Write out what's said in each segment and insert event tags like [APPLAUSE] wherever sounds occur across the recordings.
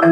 ¿Qué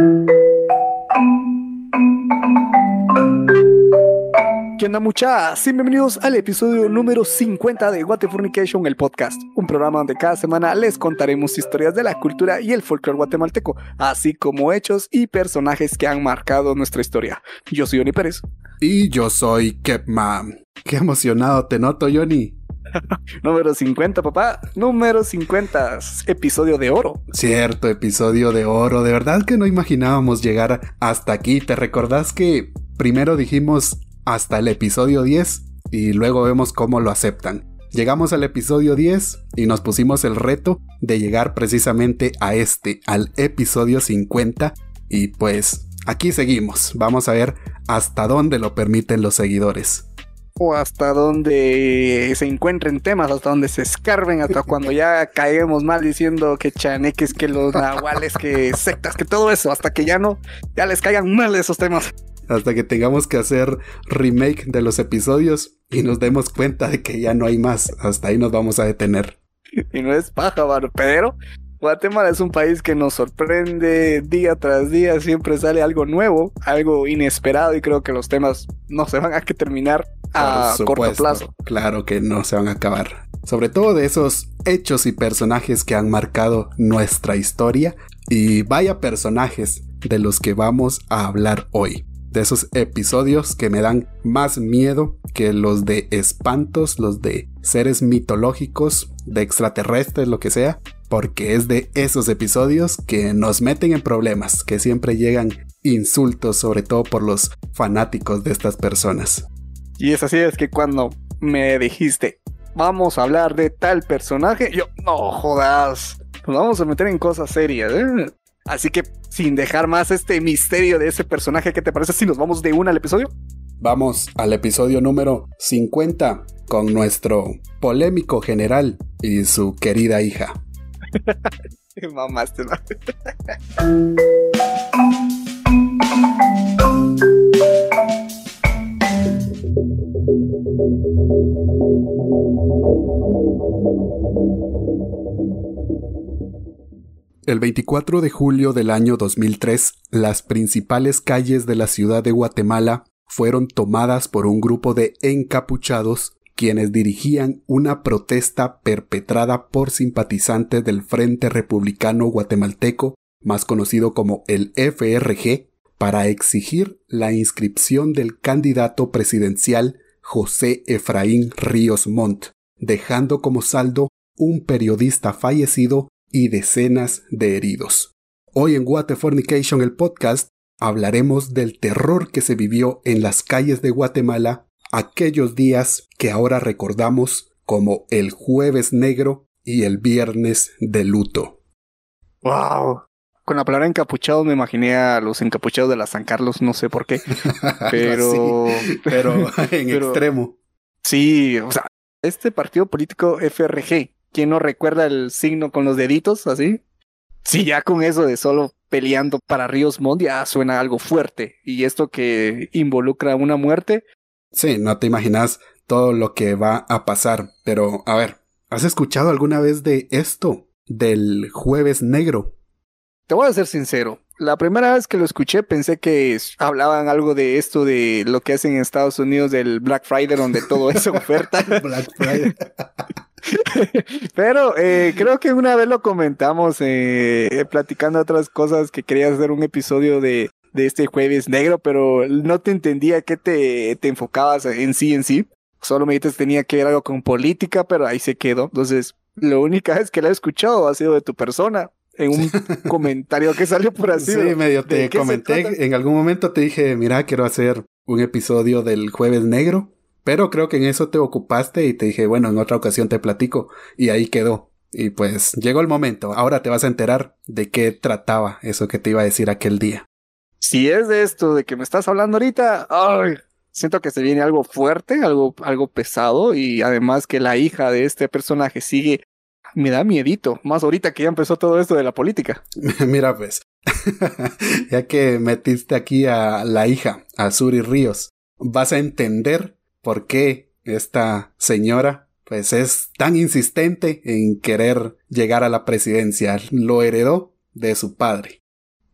onda muchachos? Bienvenidos al episodio número 50 de What Fornication, el podcast, un programa donde cada semana les contaremos historias de la cultura y el folclore guatemalteco, así como hechos y personajes que han marcado nuestra historia. Yo soy Johnny Pérez. Y yo soy Kepman. Qué emocionado te noto, Johnny. [LAUGHS] Número 50, papá. Número 50. Episodio de oro. Cierto, episodio de oro. De verdad que no imaginábamos llegar hasta aquí. ¿Te recordás que primero dijimos hasta el episodio 10 y luego vemos cómo lo aceptan. Llegamos al episodio 10 y nos pusimos el reto de llegar precisamente a este, al episodio 50 y pues aquí seguimos. Vamos a ver hasta dónde lo permiten los seguidores. O hasta dónde se encuentren temas, hasta donde se escarben, hasta [LAUGHS] cuando ya caemos mal diciendo que chaneques, que los nahuales, que sectas, que todo eso, hasta que ya no, ya les caigan mal esos temas hasta que tengamos que hacer remake de los episodios y nos demos cuenta de que ya no hay más. Hasta ahí nos vamos a detener. [LAUGHS] Y no es paja, pero Guatemala es un país que nos sorprende día tras día, siempre sale algo nuevo, algo inesperado y creo que los temas no se van a que terminar a corto plazo. Claro que no se van a acabar. Sobre todo de esos hechos y personajes que han marcado nuestra historia y vaya personajes de los que vamos a hablar hoy de esos episodios que me dan más miedo que los de espantos, los de seres mitológicos, de extraterrestres, lo que sea, porque es de esos episodios que nos meten en problemas, que siempre llegan insultos, sobre todo por los fanáticos de estas personas. Y es así, es que cuando me dijiste, vamos a hablar de tal personaje, yo, no jodas, nos vamos a meter en cosas serias, ¿eh? Así que, sin dejar más este misterio de ese personaje, ¿qué te parece si nos vamos de una al episodio? Vamos al episodio número 50 con nuestro polémico general y su querida hija. El 24 de julio del año 2003, las principales calles de la ciudad de Guatemala fueron tomadas por un grupo de encapuchados quienes dirigían una protesta perpetrada por simpatizantes del Frente Republicano Guatemalteco, más conocido como el FRG, para exigir la inscripción del candidato presidencial José Efraín Ríos Montt, dejando como saldo un periodista fallecido y decenas de heridos. Hoy en What Fornication el podcast hablaremos del terror que se vivió en las calles de Guatemala aquellos días que ahora recordamos como el jueves negro y el viernes de luto. ¡Wow! Con la palabra encapuchado me imaginé a los encapuchados de la San Carlos, no sé por qué. [LAUGHS] [LAUGHS] Pero. pero en extremo. Sí, o sea, este partido político FRG ¿Quién no recuerda el signo con los deditos así? Sí, ya con eso de solo peleando para Ríos Montt ya suena algo fuerte. Y esto que involucra una muerte. Sí, no te imaginas todo lo que va a pasar. Pero, a ver, ¿has escuchado alguna vez de esto? Del jueves negro. Te voy a ser sincero. La primera vez que lo escuché pensé que hablaban algo de esto de lo que hacen en Estados Unidos del Black Friday, donde todo es oferta. [LAUGHS] Black Friday. [LAUGHS] Pero eh, creo que una vez lo comentamos eh, platicando otras cosas que querías hacer un episodio de, de este jueves negro, pero no te entendía qué te, te enfocabas en sí en sí. Solo me dijiste que tenía que ver algo con política, pero ahí se quedó. Entonces, la única vez que la he escuchado ha sido de tu persona en un [LAUGHS] comentario que salió por así. Sí, medio te comenté. En algún momento te dije, mira, quiero hacer un episodio del Jueves Negro. Pero creo que en eso te ocupaste y te dije, bueno, en otra ocasión te platico. Y ahí quedó. Y pues llegó el momento. Ahora te vas a enterar de qué trataba eso que te iba a decir aquel día. Si es de esto de que me estás hablando ahorita, siento que se viene algo fuerte, algo, algo pesado. Y además que la hija de este personaje sigue me da miedito, más ahorita que ya empezó todo esto de la política. [LAUGHS] Mira pues, [LAUGHS] ya que metiste aquí a la hija, a Suri Ríos, vas a entender por qué esta señora pues es tan insistente en querer llegar a la presidencia. Lo heredó de su padre.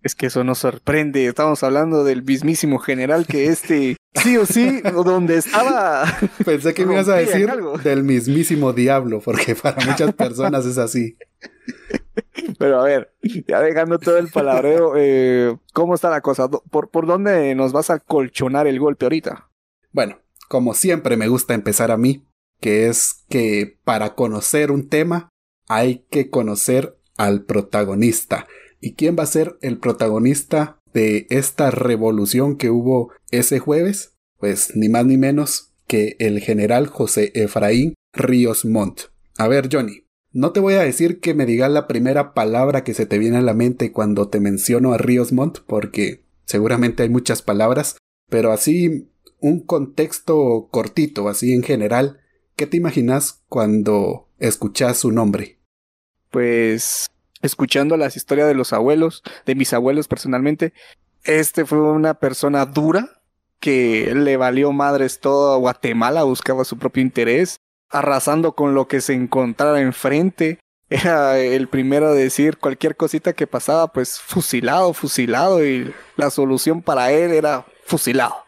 Es que eso nos sorprende. Estamos hablando del mismísimo general que este, sí o sí, donde estaba. [LAUGHS] Pensé que me ibas a decir del mismísimo diablo, porque para muchas personas es así. Pero a ver, ya dejando todo el palabreo, eh, ¿cómo está la cosa? ¿Por, ¿Por dónde nos vas a colchonar el golpe ahorita? Bueno, como siempre me gusta empezar a mí, que es que para conocer un tema hay que conocer al protagonista. ¿Y quién va a ser el protagonista de esta revolución que hubo ese jueves? Pues ni más ni menos que el general José Efraín Ríos Montt. A ver, Johnny, no te voy a decir que me digas la primera palabra que se te viene a la mente cuando te menciono a Ríos Montt, porque seguramente hay muchas palabras, pero así un contexto cortito, así en general, ¿qué te imaginas cuando escuchas su nombre? Pues escuchando las historias de los abuelos, de mis abuelos personalmente, este fue una persona dura que le valió madres todo a Guatemala, buscaba su propio interés, arrasando con lo que se encontrara enfrente. [LAUGHS] Era el primero a decir cualquier cosita que pasaba, pues fusilado, fusilado, y la solución para él era fusilado.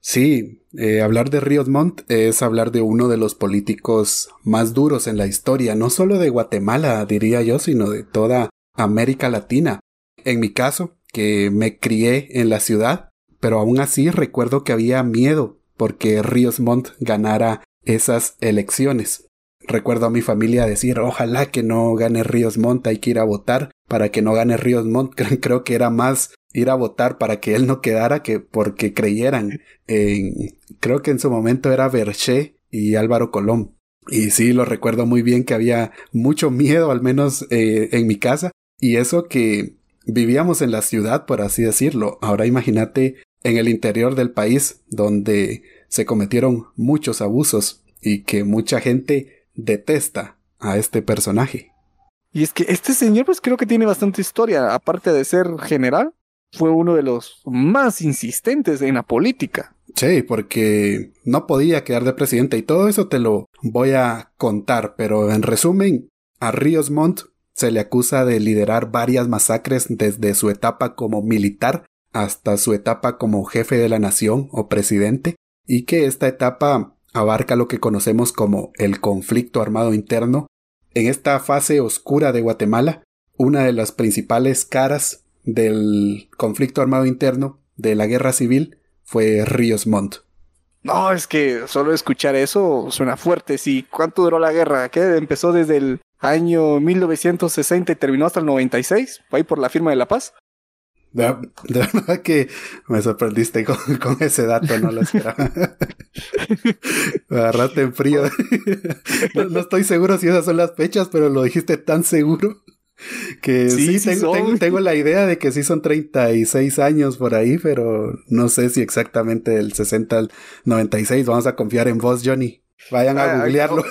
Sí, eh, hablar de Ríos Montt es hablar de uno de los políticos más duros en la historia, no solo de Guatemala, diría yo, sino de toda América Latina. En mi caso, que me crié en la ciudad, pero aún así recuerdo que había miedo porque Ríos Montt ganara esas elecciones. Recuerdo a mi familia decir, ojalá que no gane Ríos Montt, hay que ir a votar para que no gane Ríos Montt. [LAUGHS] Creo que era más ir a votar para que él no quedara que porque creyeran en, creo que en su momento era Berché y Álvaro Colón. Y sí, lo recuerdo muy bien que había mucho miedo, al menos eh, en mi casa, y eso que vivíamos en la ciudad, por así decirlo. Ahora imagínate en el interior del país, donde se cometieron muchos abusos y que mucha gente detesta a este personaje. Y es que este señor pues creo que tiene bastante historia, aparte de ser general, fue uno de los más insistentes en la política. Sí, porque no podía quedar de presidente y todo eso te lo voy a contar, pero en resumen, a Ríos Montt se le acusa de liderar varias masacres desde su etapa como militar hasta su etapa como jefe de la nación o presidente, y que esta etapa abarca lo que conocemos como el conflicto armado interno. En esta fase oscura de Guatemala, una de las principales caras del conflicto armado interno de la guerra civil fue Ríos Montt. No, es que solo escuchar eso suena fuerte. Sí, ¿cuánto duró la guerra? ¿Qué empezó desde el año 1960 y terminó hasta el 96? ¿Fue ahí por la firma de la paz? De, verdad que me sorprendiste con, ese dato, no lo esperaba. me [LAUGHS] agarraste en frío. [LAUGHS] no, estoy seguro si esas son las fechas, pero lo dijiste tan seguro. [LAUGHS] Que sí, tengo, la idea de que sí son 36 años por ahí, pero no sé si exactamente del 60 al 96. Vamos a confiar en vos, Johnny. Vayan a ah, googlearlo.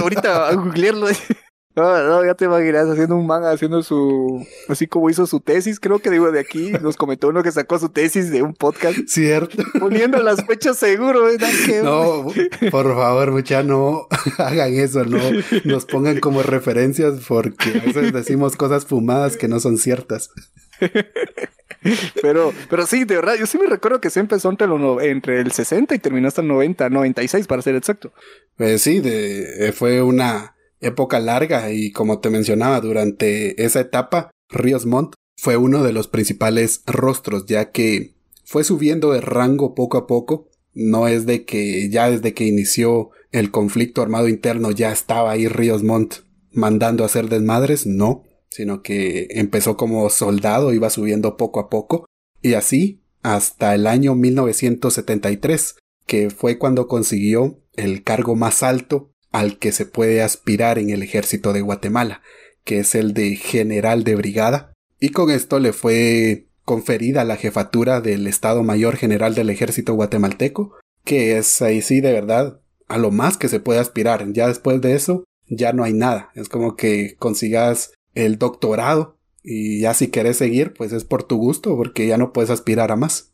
ahorita a googlearlo. [LAUGHS] [LAUGHS] No, no, ya te imaginas haciendo un manga, haciendo su. Así como hizo su tesis, creo que digo de aquí. Nos comentó uno que sacó su tesis de un podcast. Cierto. Poniendo las fechas seguro, ¿verdad? no, por favor, mucha, no [LAUGHS] hagan eso, no nos pongan como referencias porque a veces decimos cosas fumadas que no son ciertas. Pero, pero sí, de verdad, yo sí me recuerdo que se empezó entre, entre el 60 y terminó hasta el 90, 96 para ser exacto. Pues sí, de, eh, fue una época larga y como te mencionaba, durante esa etapa, Ríos Montt fue uno de los principales rostros, ya que fue subiendo de rango poco a poco. No es de que ya desde que inició el conflicto armado interno ya estaba ahí Ríos Montt mandando a hacer desmadres, no, sino que empezó como soldado, iba subiendo poco a poco, y así hasta el año 1973, que fue cuando consiguió el cargo más alto al que se puede aspirar en el ejército de Guatemala, que es el de general de brigada, y con esto le fue conferida la jefatura del Estado Mayor General del Ejército Guatemalteco, que es ahí sí de verdad a lo más que se puede aspirar. Ya después de eso, ya no hay nada. Es como que consigas el doctorado y ya si querés seguir, pues es por tu gusto, porque ya no puedes aspirar a más.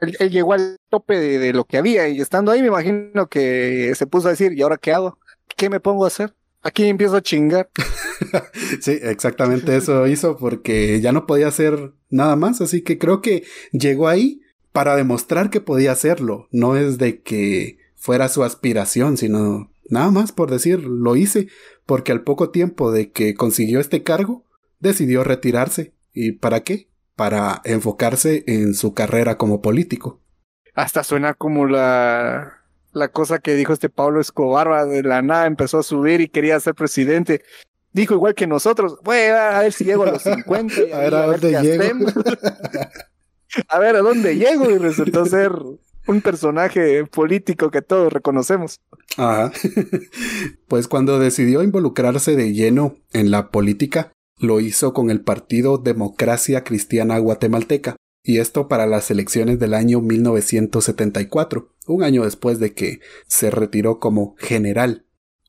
Él, llegó al tope de, de, lo que había y estando ahí me imagino que se puso a decir, ¿y ahora qué hago? ¿Qué me pongo a hacer? Aquí empiezo a chingar. [LAUGHS] sí, exactamente eso hizo porque ya no podía hacer nada más, así que creo que llegó ahí para demostrar que podía hacerlo. No es de que fuera su aspiración, sino nada más por decir, lo hice, porque al poco tiempo de que consiguió este cargo, decidió retirarse. ¿Y para qué? Para enfocarse en su carrera como político. Hasta suena como la la cosa que dijo este Pablo Escobar, de la nada empezó a subir y quería ser presidente. Dijo igual que nosotros, voy a ver si llego a los [LAUGHS] 50. a, ver a, dónde llego. [LAUGHS] a ver a dónde llego y resultó ser un personaje político que todos reconocemos. Ajá. [LAUGHS] pues cuando decidió involucrarse de lleno en la política, lo hizo con el partido Democracia Cristiana Guatemalteca, y esto para las elecciones del año 1974, un año después de que se retiró como general.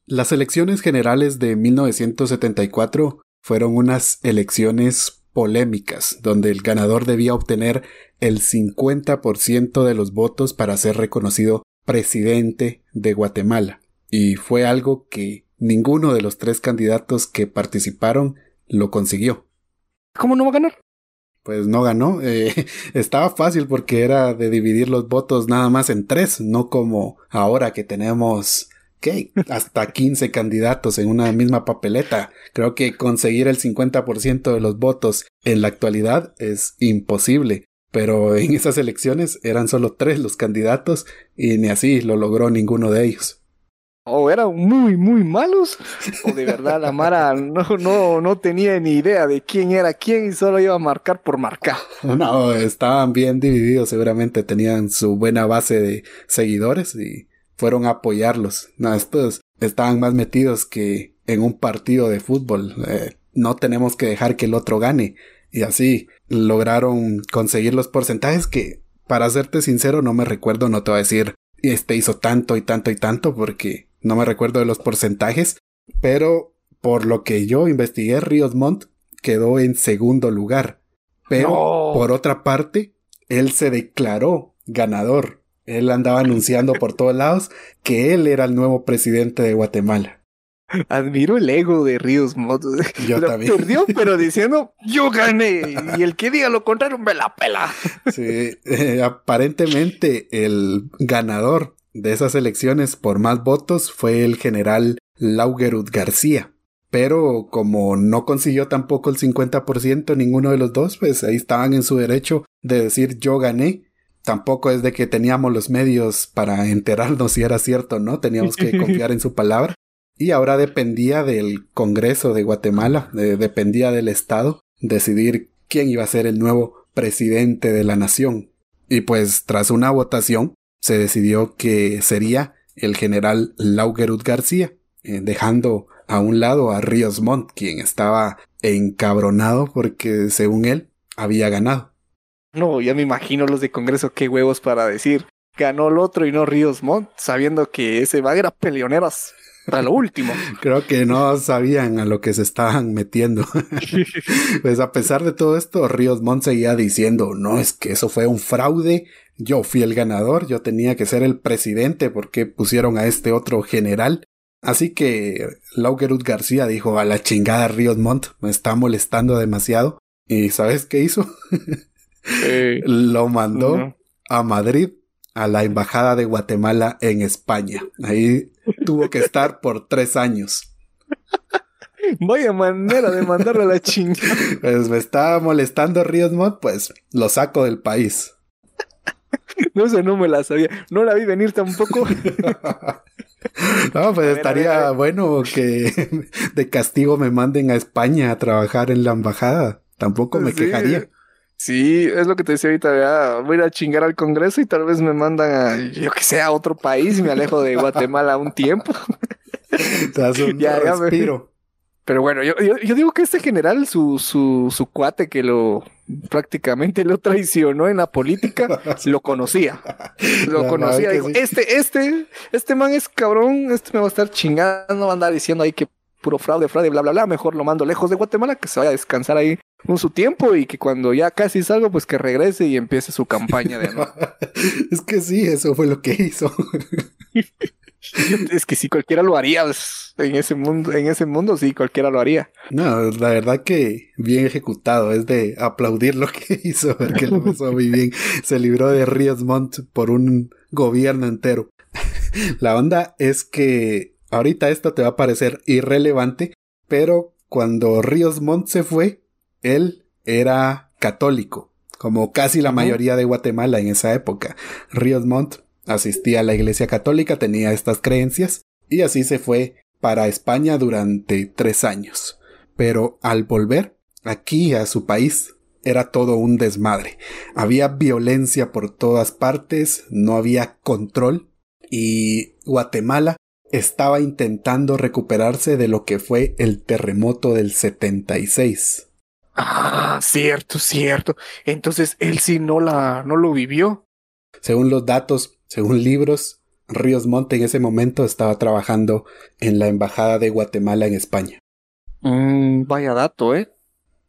Las elecciones generales de 1974 fueron unas elecciones polémicas, donde el ganador debía obtener el 50% de los votos para ser reconocido presidente de Guatemala, y fue algo que ninguno de los tres candidatos que participaron lo consiguió. ¿Cómo no va a ganar? Pues no ganó. [LAUGHS] Eh, estaba fácil porque era de dividir los votos nada más en tres, no como ahora que tenemos ¿qué? hasta 15 candidatos en una misma papeleta. Creo que conseguir el 50% de los votos en la actualidad es imposible. Pero en esas elecciones eran solo tres los candidatos y ni así lo logró ninguno de ellos o eran muy, muy malos, o de verdad la Mara no, no, no tenía ni idea de quién era quién y solo iba a marcar por marcar. [LAUGHS] No, estaban bien divididos, seguramente tenían su buena base de seguidores y fueron a apoyarlos. No, estos estaban más metidos que en un partido de fútbol. Eh, no tenemos que dejar que el otro gane. Y así lograron conseguir los porcentajes que, para serte sincero, no me recuerdo, no te voy a decir, este hizo tanto y tanto y tanto porque no me recuerdo de los porcentajes, pero por lo que yo investigué, Ríos Montt quedó en segundo lugar. Pero por otra parte, él se declaró ganador. Él andaba anunciando por todos lados que él era el nuevo presidente de Guatemala. Admiro el ego de Ríos Montt. Yo también. Perdió, pero [LAUGHS] diciendo, yo gané. Y el que diga lo contrario, me la pela. Sí, eh, aparentemente el ganador de esas elecciones por más votos fue el general Laugerud García. Pero como no consiguió tampoco el 50% ninguno de los dos, pues ahí estaban en su derecho de decir yo gané. Tampoco es de que teníamos los medios para enterarnos si era cierto o no, teníamos que [LAUGHS] confiar en su palabra. Y ahora dependía del Congreso de Guatemala, dependía del Estado, decidir quién iba a ser el nuevo presidente de la nación. Y pues tras una votación, se decidió que sería el general Laugerud García, eh, dejando a un lado a Ríos Montt, quien estaba encabronado porque, según él, había ganado. No, ya me imagino los de Congreso qué huevos para decir ganó el otro y no Ríos Montt, sabiendo que ese va era peleoneras para lo último. [LAUGHS] Creo que no sabían a lo que se estaban metiendo. [LAUGHS] pues a pesar de todo esto, Ríos Montt seguía diciendo, no, es que eso fue un fraude, yo fui el ganador, yo tenía que ser el presidente porque pusieron a este otro general. Así que Laugerud García dijo a la chingada Ríos Montt, me está molestando demasiado. ¿Y sabes qué hizo? [LAUGHS] Lo mandó a Madrid, a la embajada de Guatemala en España. Ahí tuvo que estar por tres años. Vaya manera de mandarlo a la [LAUGHS] chingada. Pues me estaba molestando Ríos Montt, pues lo saco del país. No sé, no me la sabía. No la vi venir tampoco. [LAUGHS] No, pues estaría bueno que de castigo me manden a España a trabajar en la embajada. Tampoco me quejaría. Sí, es lo que te decía ahorita. Voy a ir a chingar al Congreso y tal vez me mandan a, yo que sé, a otro país y me alejo de Guatemala un tiempo. [LAUGHS] Un respiro. Pero bueno, yo, yo, digo que este general, su, su, su cuate que lo prácticamente lo traicionó en la política, [LAUGHS] lo conocía. Lo conocía. Dijo, este, este, este man es cabrón, este me va a estar chingando, va a andar diciendo ahí que puro fraude, fraude, bla, bla, bla. Mejor lo mando lejos de Guatemala, que se vaya a descansar ahí un su tiempo y que cuando ya casi salgo, pues que regrese y empiece su campaña de [LAUGHS] es que sí, eso fue lo que hizo. [LAUGHS] [LAUGHS] es que si cualquiera lo haría pues, en ese mundo, en ese mundo sí cualquiera lo haría. No, la verdad que bien ejecutado, es de aplaudir lo que [LAUGHS] hizo, porque lo hizo muy bien. Se libró de Ríos Montt por un gobierno entero. [LAUGHS] La onda es que ahorita esto te va a parecer irrelevante, pero cuando Ríos Montt se fue, él era católico, como casi la mayoría de Guatemala en esa época. Ríos Montt asistía a la iglesia católica, tenía estas creencias, y así se fue para España durante tres años. Pero al volver aquí a su país, era todo un desmadre. Había violencia por todas partes, no había control, y Guatemala estaba intentando recuperarse de lo que fue el terremoto del 76. Ah, cierto, cierto. Entonces él sí no la no lo vivió. Según los datos, según libros, Ríos Monte en ese momento estaba trabajando en la embajada de Guatemala en España. Mm, vaya dato, ¿eh?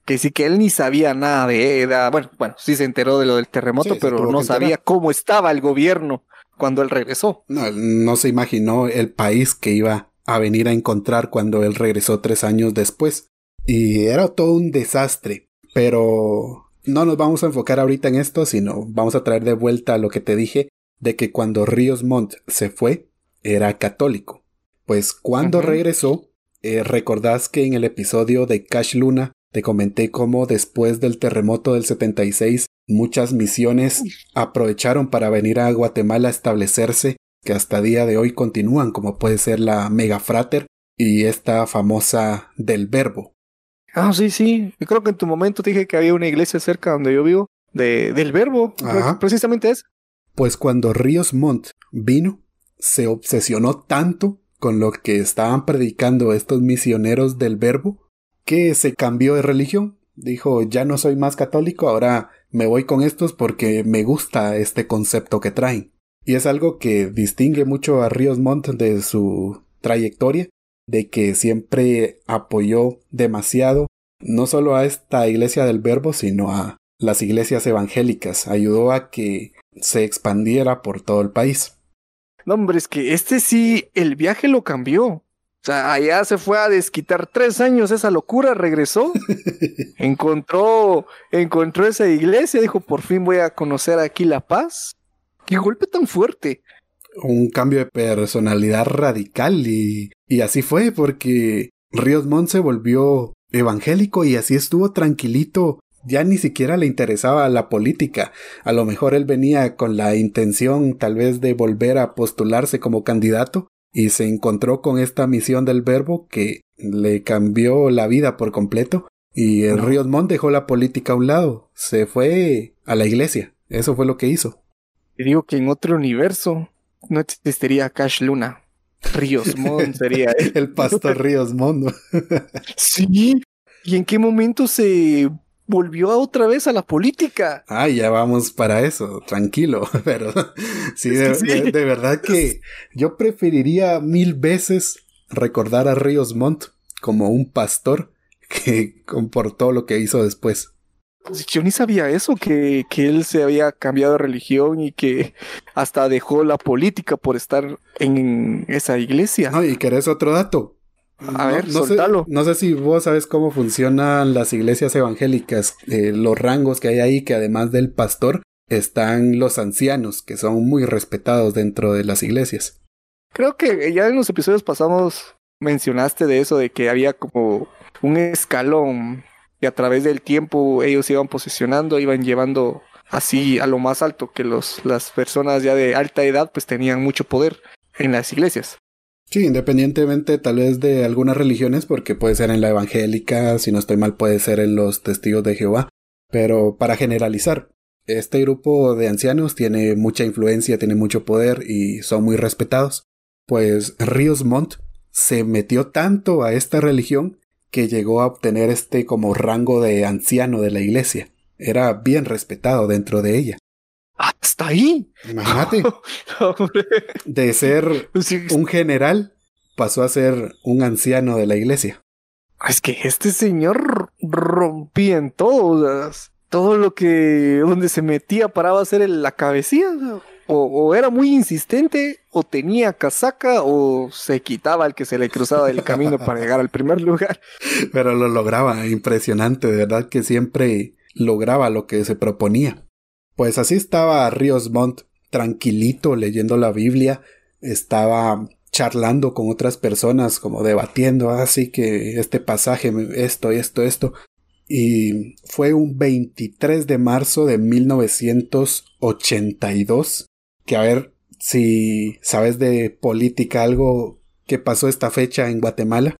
Que sí que él ni sabía nada de era, bueno, bueno, sí se enteró de lo del terremoto, Sí, pero no sabía cómo estaba el gobierno cuando él regresó. No, no se imaginó el país que iba a venir a encontrar cuando él regresó tres años después. Y era todo un desastre. Pero no nos vamos a enfocar ahorita en esto, sino vamos a traer de vuelta a lo que te dije de que cuando Ríos Montt se fue, era católico. Pues cuando regresó, eh, recordás que en el episodio de Cash Luna te comenté cómo después del terremoto del 76 muchas misiones aprovecharon para venir a Guatemala a establecerse que hasta día de hoy continúan como puede ser la Mega Frater y esta famosa del Verbo. Ah, sí, sí. Yo creo que en tu momento te dije que había una iglesia cerca donde yo vivo, de, del verbo. Ajá. Precisamente es. Pues cuando Ríos Montt vino, se obsesionó tanto con lo que estaban predicando estos misioneros del verbo que se cambió de religión. Dijo, ya no soy más católico, ahora me voy con estos porque me gusta este concepto que traen. Y es algo que distingue mucho a Ríos Montt de su trayectoria, de que siempre apoyó demasiado no solo a esta iglesia del verbo, sino a las iglesias evangélicas. Ayudó a que se expandiera por todo el país. No, hombre, es que este sí, el viaje lo cambió. O sea, allá se fue a desquitar tres años esa locura, regresó, [LAUGHS] encontró, encontró esa iglesia, dijo, por fin voy a conocer aquí la paz. Qué golpe tan fuerte. Un cambio de personalidad radical y, y así fue porque Ríos Montt se volvió evangélico y así estuvo tranquilito. Ya ni siquiera le interesaba la política. A lo mejor él venía con la intención tal vez de volver a postularse como candidato y se encontró con esta misión del verbo que le cambió la vida por completo y el No. Ríos Montt dejó la política a un lado, se fue a la iglesia. Eso fue lo que hizo. Te digo que en otro universo no existiría Cash Luna. Ríos Montt sería [LAUGHS] él. El pastor Ríos Montt. [LAUGHS] Sí. ¿Y en qué momento se volvió a otra vez a la política? Ah, ya vamos para eso, tranquilo. [LAUGHS] Pero sí, de, que sí. de- de verdad que [LAUGHS] yo preferiría mil veces recordar a Ríos Montt como un pastor que con- por todo lo que hizo después. Pues Yo ni sabía eso, que, que él se había cambiado de religión y que hasta dejó la política por estar en esa iglesia. No, y querés otro dato. A ver, soltalo. no sé si vos sabes cómo funcionan las iglesias evangélicas, eh, los rangos que hay ahí, que además del pastor están los ancianos, que son muy respetados dentro de las iglesias. Creo que ya en los episodios pasados mencionaste de eso, de que había como un escalón y a través del tiempo ellos iban posicionando, iban llevando así a lo más alto, que los, las personas ya de alta edad pues tenían mucho poder en las iglesias. Sí, independientemente tal vez de algunas religiones, porque puede ser en la evangélica, si no estoy mal puede ser en los testigos de Jehová, pero para generalizar, este grupo de ancianos tiene mucha influencia, tiene mucho poder y son muy respetados. Pues Ríos Montt se metió tanto a esta religión que llegó a obtener este como rango de anciano de la iglesia. Era bien respetado dentro de ella. ¡Hasta ahí! Imagínate, [LAUGHS] de ser sí, un general pasó a ser un anciano de la iglesia. Es que este señor rompía en sea, todo lo que donde se metía paraba a ser la cabecilla. o o, era muy insistente, o tenía casaca, o se quitaba el que se le cruzaba del camino para llegar al primer lugar. Pero lo lograba, impresionante, de verdad que siempre lograba lo que se proponía. Pues así estaba Ríos Montt, tranquilito leyendo la Biblia, estaba charlando con otras personas, como debatiendo, así ah, que este pasaje, esto, esto, esto. Y fue un 23 de marzo de 1982, que a ver si sabes de política algo que pasó esta fecha en Guatemala.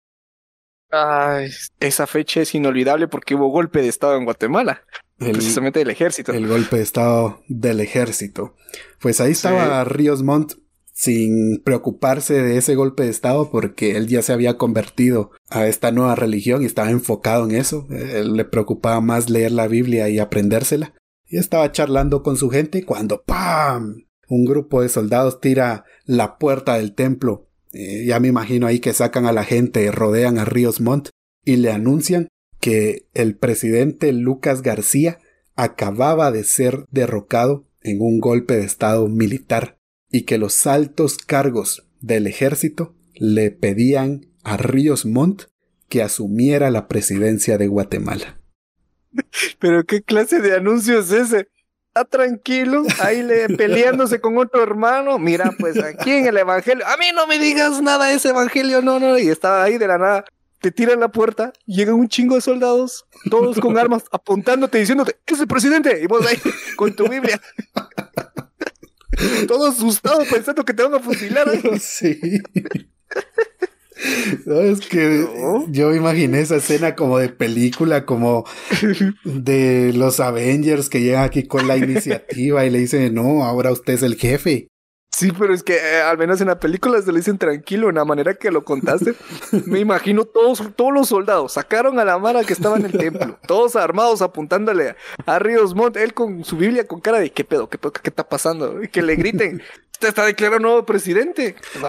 Ay, esa fecha es inolvidable porque hubo golpe de Estado en Guatemala. precisamente del ejército. El golpe de Estado del ejército. Pues ahí estaba Ríos Montt sin preocuparse de ese golpe de Estado porque él ya se había convertido a esta nueva religión y estaba enfocado en eso. Él le preocupaba más leer la Biblia y aprendérsela. Y estaba charlando con su gente cuando ¡pam! Un grupo de soldados tira la puerta del templo. Eh, ya me imagino ahí que sacan a la gente, rodean a Ríos Montt y le anuncian que el presidente Lucas García acababa de ser derrocado en un golpe de Estado militar y que los altos cargos del ejército le pedían a Ríos Montt que asumiera la presidencia de Guatemala. [LAUGHS] Pero qué clase de anuncio es ese? Está tranquilo, ahí le [LAUGHS] peleándose con otro hermano. Mira, pues aquí en el evangelio, a mí no me digas nada de ese evangelio, no, no, y estaba ahí de la nada. Te tiran la puerta, llega un chingo de soldados, todos con [LAUGHS] armas, apuntándote, diciéndote, es el presidente, y vos ahí con tu Biblia. [LAUGHS] Todo asustado pensando que te van a fusilar. Sí. No, es que yo imaginé esa escena como de película, como de los Avengers que llegan aquí con la [LAUGHS] iniciativa y le dicen, no, ahora usted es el jefe. Sí, pero es que eh, al menos en la película se lo dicen tranquilo, en la manera que lo contaste. [LAUGHS] me imagino todos, todos los soldados sacaron a la mara que estaba en el templo, [LAUGHS] todos armados apuntándole a, Ríos Montt, él con su Biblia con cara de qué pedo, qué pedo, qué está pasando, y que le griten, [LAUGHS] usted está declarado nuevo presidente. No.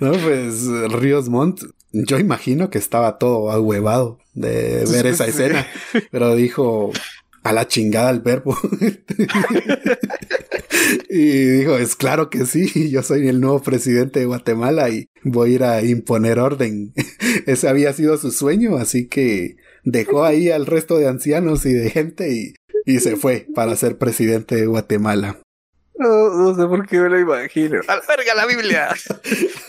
no, pues Ríos Montt, yo imagino que estaba todo ahuevado de ver esa escena, pero dijo, a la chingada el verbo. [LAUGHS] y dijo, es claro que sí, yo soy el nuevo presidente de Guatemala y voy a ir a imponer orden. [LAUGHS] Ese había sido su sueño, así que dejó ahí al resto de ancianos y de gente y, y se fue para ser presidente de Guatemala. No, no sé por qué me lo imagino. ¡Alberga la Biblia!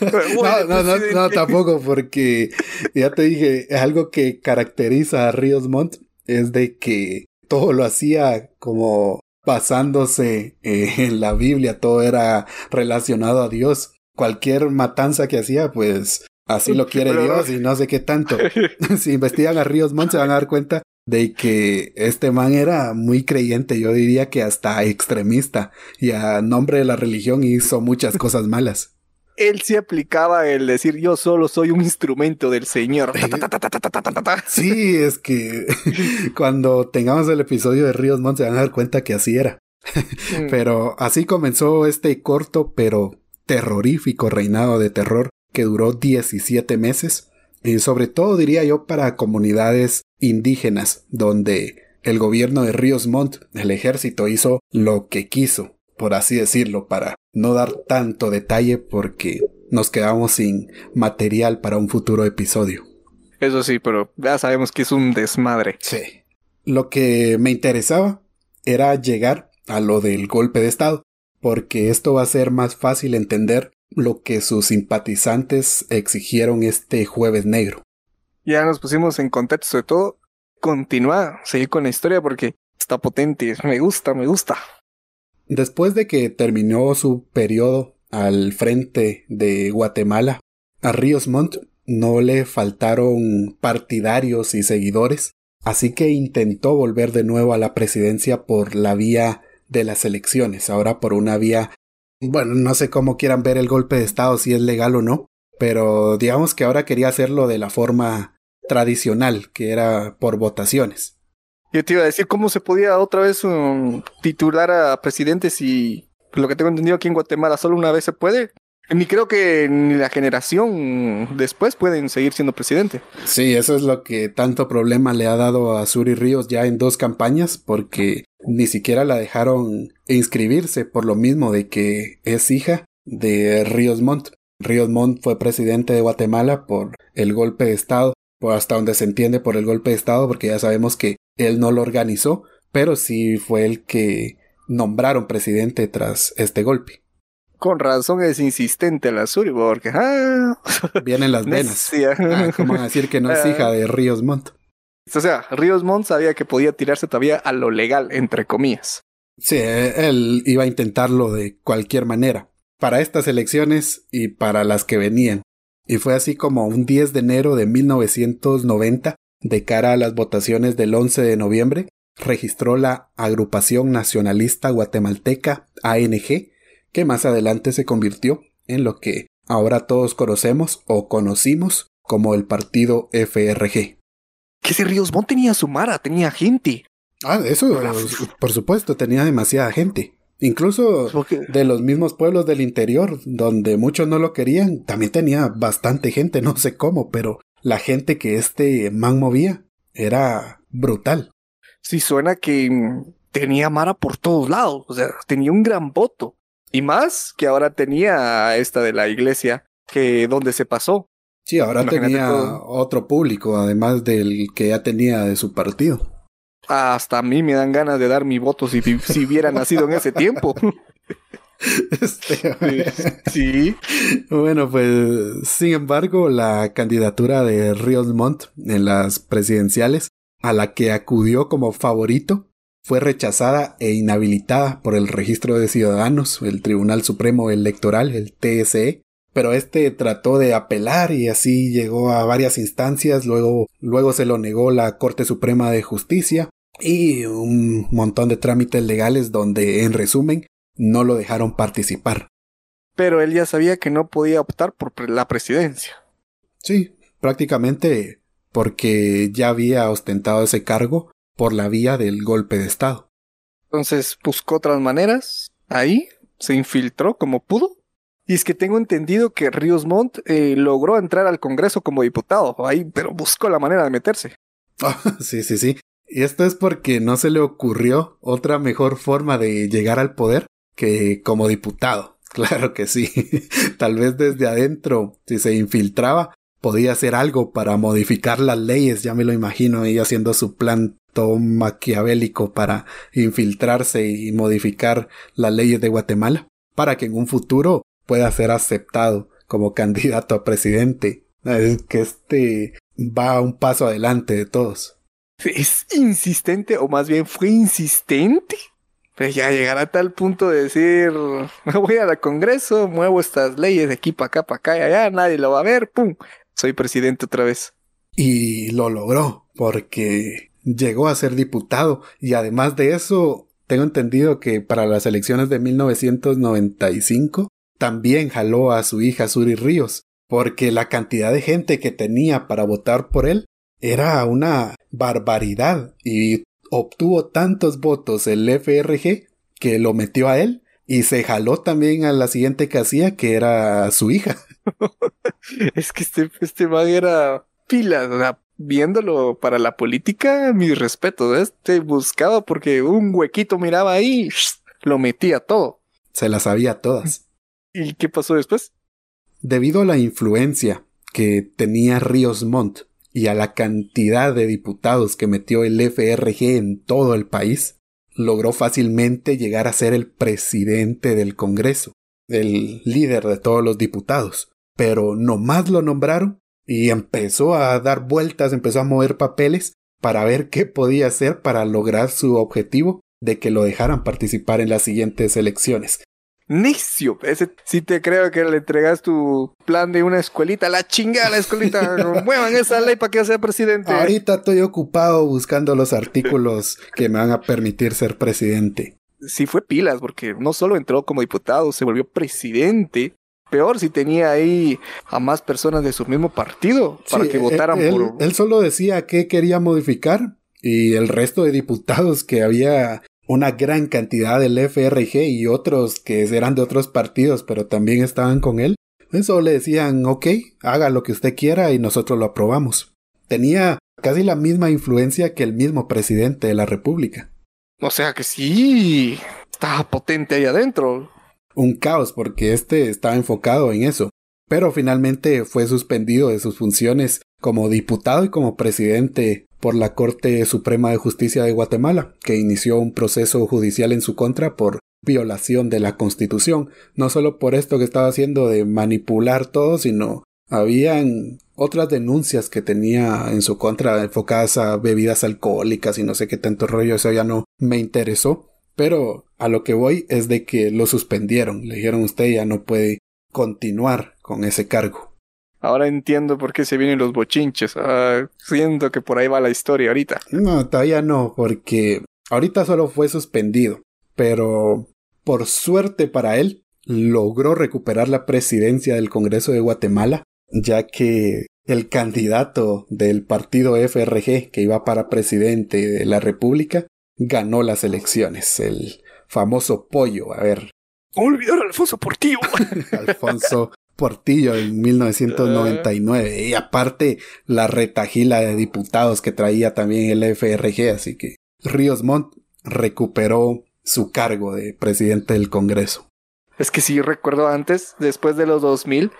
[LAUGHS] no, no, no, no, tampoco, porque ya te dije, algo que caracteriza a Ríos Montt es de que todo lo hacía como basándose eh, [LAUGHS] en la Biblia, todo era relacionado a Dios. Cualquier matanza que hacía, pues así lo quiere Dios y no sé qué tanto. [LAUGHS] [LAUGHS] si investigan a Ríos Montt se van a dar cuenta de que este man era muy creyente, yo diría que hasta extremista, y a nombre de la religión hizo muchas cosas malas él sí aplicaba el decir yo solo soy un instrumento del Señor. sí, es que [LAUGHS] cuando tengamos el episodio de Ríos Montt se van a dar cuenta que así era. Mm. pero así comenzó este corto pero terrorífico reinado de terror que duró 17 meses y sobre todo diría yo para comunidades indígenas donde el gobierno de Ríos Montt, el ejército, hizo lo que quiso por así decirlo, para no dar tanto detalle porque nos quedamos sin material para un futuro episodio. Eso sí, pero ya sabemos que es un desmadre. Sí. Lo que me interesaba era llegar a lo del golpe de Estado, porque esto va a ser más fácil entender lo que sus simpatizantes exigieron este jueves negro. Ya nos pusimos en contexto de todo. Continúa, seguir con la historia porque está potente. Me gusta, me gusta. Después de que terminó su periodo al frente de Guatemala, a Ríos Montt no le faltaron partidarios y seguidores, así que intentó volver de nuevo a la presidencia por la vía de las elecciones, ahora por una vía bueno, no sé cómo quieran ver el golpe de Estado, si es legal o no, pero digamos que ahora quería hacerlo de la forma tradicional, que era por votaciones. Yo te iba a decir cómo se podía otra vez um, titular a presidente si lo que tengo entendido aquí en Guatemala solo una vez se puede. Ni creo que ni la generación después pueden seguir siendo presidente. Sí, eso es lo que tanto problema le ha dado a Suri Ríos ya en dos campañas, porque ni siquiera la dejaron inscribirse por lo mismo de que es hija de Ríos Montt. Ríos Montt fue presidente de Guatemala por el golpe de Estado, o hasta donde se entiende por el golpe de Estado, porque ya sabemos que él no lo organizó, pero sí fue el que nombraron presidente tras este golpe. Con razón es insistente la Suri, porque ah, [LAUGHS] vienen las venas. Ah, ¿Cómo decir que no es hija de Ríos Montt? O sea, Ríos Montt sabía que podía tirarse todavía a lo legal, entre comillas. Sí, él iba a intentarlo de cualquier manera, para estas elecciones y para las que venían. Y fue así como un 10 de enero de 1990, de cara a las votaciones del 11 de noviembre, registró la Agrupación Nacionalista Guatemalteca ANG, que más adelante se convirtió en lo que ahora todos conocemos o conocimos como el partido FRG. Que ese Ríos Montt tenía su mara, tenía gente. Ah, eso, por supuesto, tenía demasiada gente. Incluso de los mismos pueblos del interior, donde muchos no lo querían, también tenía bastante gente, no sé cómo, pero la gente que este man movía era brutal. Sí, suena que mm, tenía Mara por todos lados, o sea, tenía un gran voto. Y más que ahora tenía esta de la iglesia, que donde se pasó. Sí, ahora tenía otro público, además del que ya tenía de su partido. Hasta a mí me dan ganas de dar mi voto si, si hubiera nacido en ese tiempo. [LAUGHS] [LAUGHS] Este, sí. [LAUGHS] Bueno, pues sin embargo, la candidatura de Ríos Montt en las presidenciales, a la que acudió como favorito, fue rechazada e inhabilitada por el Registro de Ciudadanos, el Tribunal Supremo Electoral, el TSE, pero este trató de apelar y así llegó a varias instancias, luego, luego se lo negó la Corte Suprema de Justicia, y un montón de trámites legales donde, en resumen, no lo dejaron participar. Pero él ya sabía que no podía optar por la presidencia. Sí, prácticamente porque ya había ostentado ese cargo por la vía del golpe de Estado. Entonces buscó otras maneras, ahí se infiltró como pudo. Y es que tengo entendido que Ríos Montt eh, logró entrar al Congreso como diputado, ahí, pero buscó la manera de meterse. [LAUGHS] sí, sí, sí. Y esto es porque no se le ocurrió otra mejor forma de llegar al poder que como diputado. [LAUGHS] Claro que sí. Tal vez desde adentro, si se infiltraba, podía hacer algo para modificar las leyes. Ya me lo imagino ella haciendo su plan maquiavélico para infiltrarse y modificar las leyes de Guatemala para que en un futuro pueda ser aceptado como [LAUGHS] candidato a presidente. Es que este va un paso adelante de todos es insistente, o más bien fue insistente. Pues ya llegar a tal punto de decir, me voy al Congreso, muevo estas leyes de aquí para acá, para acá y allá, nadie lo va a ver, ¡pum! Soy presidente otra vez. Y lo logró, porque llegó a ser diputado, y además de eso, tengo entendido que para las elecciones de 1995 también jaló a su hija Suri Ríos, porque la cantidad de gente que tenía para votar por él era una barbaridad y obtuvo tantos votos el FRG que lo metió a él y se jaló también a la siguiente casilla que era su hija. [LAUGHS] es que este, este man era pila, o sea, viéndolo para la política, mi respeto, este buscaba porque un huequito miraba ahí, [SNIFFS] lo metía todo. Se las sabía todas. ¿Y qué pasó después? Debido a la influencia que tenía Ríos Montt y a la cantidad de diputados que metió el FRG en todo el país, logró fácilmente llegar a ser el presidente del Congreso, el líder de todos los diputados. Pero nomás lo nombraron y empezó a dar vueltas, empezó a mover papeles para ver qué podía hacer para lograr su objetivo de que lo dejaran participar en las siguientes elecciones. Necio. Ese sí te creo que le entregas tu plan de una escuelita. La chingada la escuelita. [LAUGHS] Muevan esa ley para que sea presidente. Ahorita estoy ocupado buscando los artículos que me van a permitir ser presidente. Sí fue pilas, porque no solo entró como diputado, se volvió presidente. Peor si tenía ahí a más personas de su mismo partido para que votaran por... Él solo decía que quería modificar y el resto de diputados que había una gran cantidad del FRG y otros que eran de otros partidos, pero también estaban con él, eso le decían, ok, haga lo que usted quiera y nosotros lo aprobamos. Tenía casi la misma influencia que el mismo presidente de la República. O sea que sí, estaba potente ahí adentro. Un caos porque este estaba enfocado en eso. Pero finalmente fue suspendido de sus funciones como diputado y como presidente por la Corte Suprema de Justicia de Guatemala, que inició un proceso judicial en su contra por violación de la Constitución, no solo por esto que estaba haciendo de manipular todo, sino habían otras denuncias que tenía en su contra enfocadas a bebidas alcohólicas y no sé qué tanto rollo, eso ya no me interesó, pero a lo que voy es de que lo suspendieron, le dijeron usted ya no puede continuar con ese cargo. Ahora entiendo por qué se vienen los bochinches. Ah, siento que por ahí va la historia ahorita. No, todavía no, porque ahorita solo fue suspendido. Pero por suerte para él, logró recuperar la presidencia del Congreso de Guatemala, ya que el candidato del partido FRG que iba para presidente de la República ganó las elecciones, el famoso pollo, a ver. Olvidar a Alfonso Portillo. [LAUGHS] Alfonso Portillo en 1999. Y aparte la retajila de diputados que traía también el FRG, así que Ríos Montt recuperó su cargo de presidente del Congreso. Es que sí, recuerdo antes, después de los 2000,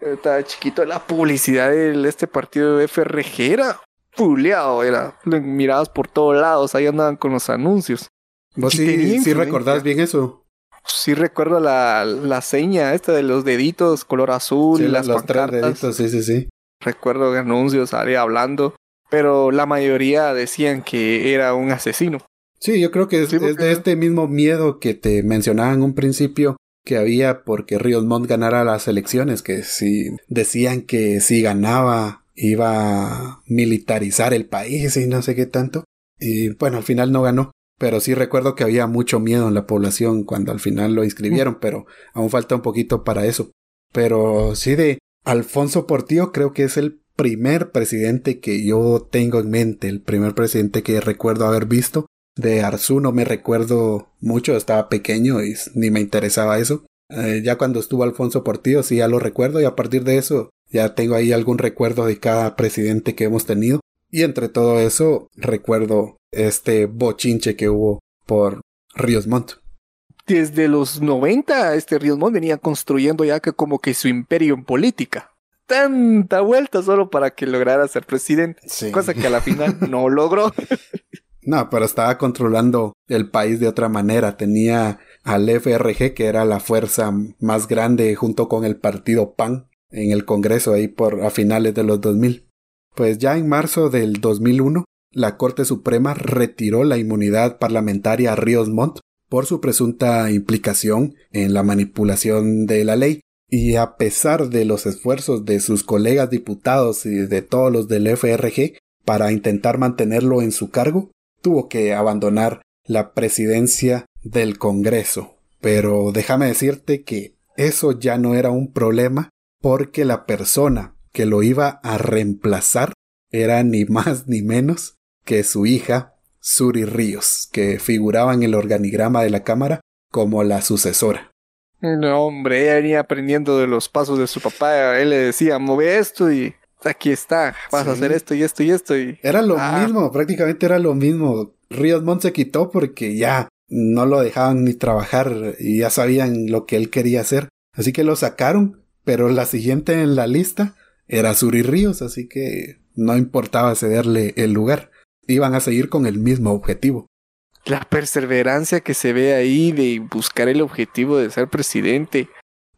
estaba chiquito, la publicidad de este partido de FRG era fuleado, era, mirabas por todos lados, ahí andaban con los anuncios. ¿Vos sí, sí recordás bien eso? Sí recuerdo la, la seña esta de los deditos color azul y las los tres deditos, sí, sí, sí. Recuerdo anuncios, salía hablando, pero la mayoría decían que era un asesino. Sí, yo creo que es, de este mismo miedo que te mencionaba en un principio que había porque Ríos Montt ganara las elecciones, que si decían que si ganaba iba a militarizar el país y no sé qué tanto. Y bueno, al final no ganó. Pero sí recuerdo que había mucho miedo en la población cuando al final lo inscribieron, pero aún falta un poquito para eso. Pero sí de Alfonso Portillo creo que es el primer presidente que yo tengo en mente, el primer presidente que recuerdo haber visto de Arzu no me recuerdo mucho, estaba pequeño y ni me interesaba eso. Eh, ya cuando estuvo Alfonso Portillo sí ya lo recuerdo y a partir de eso ya tengo ahí algún recuerdo de cada presidente que hemos tenido. Y entre todo eso recuerdo este bochinche que hubo por Ríos Montt. Desde los 90 este Ríos Montt venía construyendo ya que como que su imperio en política. Tanta vuelta solo para que lograra ser presidente. Cosa que a la final [LAUGHS] no logró. No, pero estaba controlando el país de otra manera. Tenía al FRG, que era la fuerza más grande junto con el partido PAN en el Congreso ahí por a finales de los 2000. Pues ya en marzo del 2001, la Corte Suprema retiró la inmunidad parlamentaria a Ríos Montt por su presunta implicación en la manipulación de la ley. Y a pesar de los esfuerzos de sus colegas diputados y de todos los del FRG para intentar mantenerlo en su cargo, tuvo que abandonar la presidencia del Congreso. Pero déjame decirte que eso ya no era un problema porque la persona que lo iba a reemplazar era ni más ni menos que su hija, Suri Ríos, que figuraba en el organigrama de la Cámara como la sucesora. No, hombre, ella venía aprendiendo de los pasos de su papá. Él le decía, mueve esto y aquí está, vas a hacer esto y esto y esto. Y... Era lo ah. mismo, prácticamente era lo mismo. Ríos Montt se quitó porque ya no lo dejaban ni trabajar y ya sabían lo que él quería hacer. Así que lo sacaron, pero la siguiente en la lista era Suri Ríos, así que no importaba cederle el lugar. Iban a seguir con el mismo objetivo. La perseverancia que se ve ahí de buscar el objetivo de ser presidente.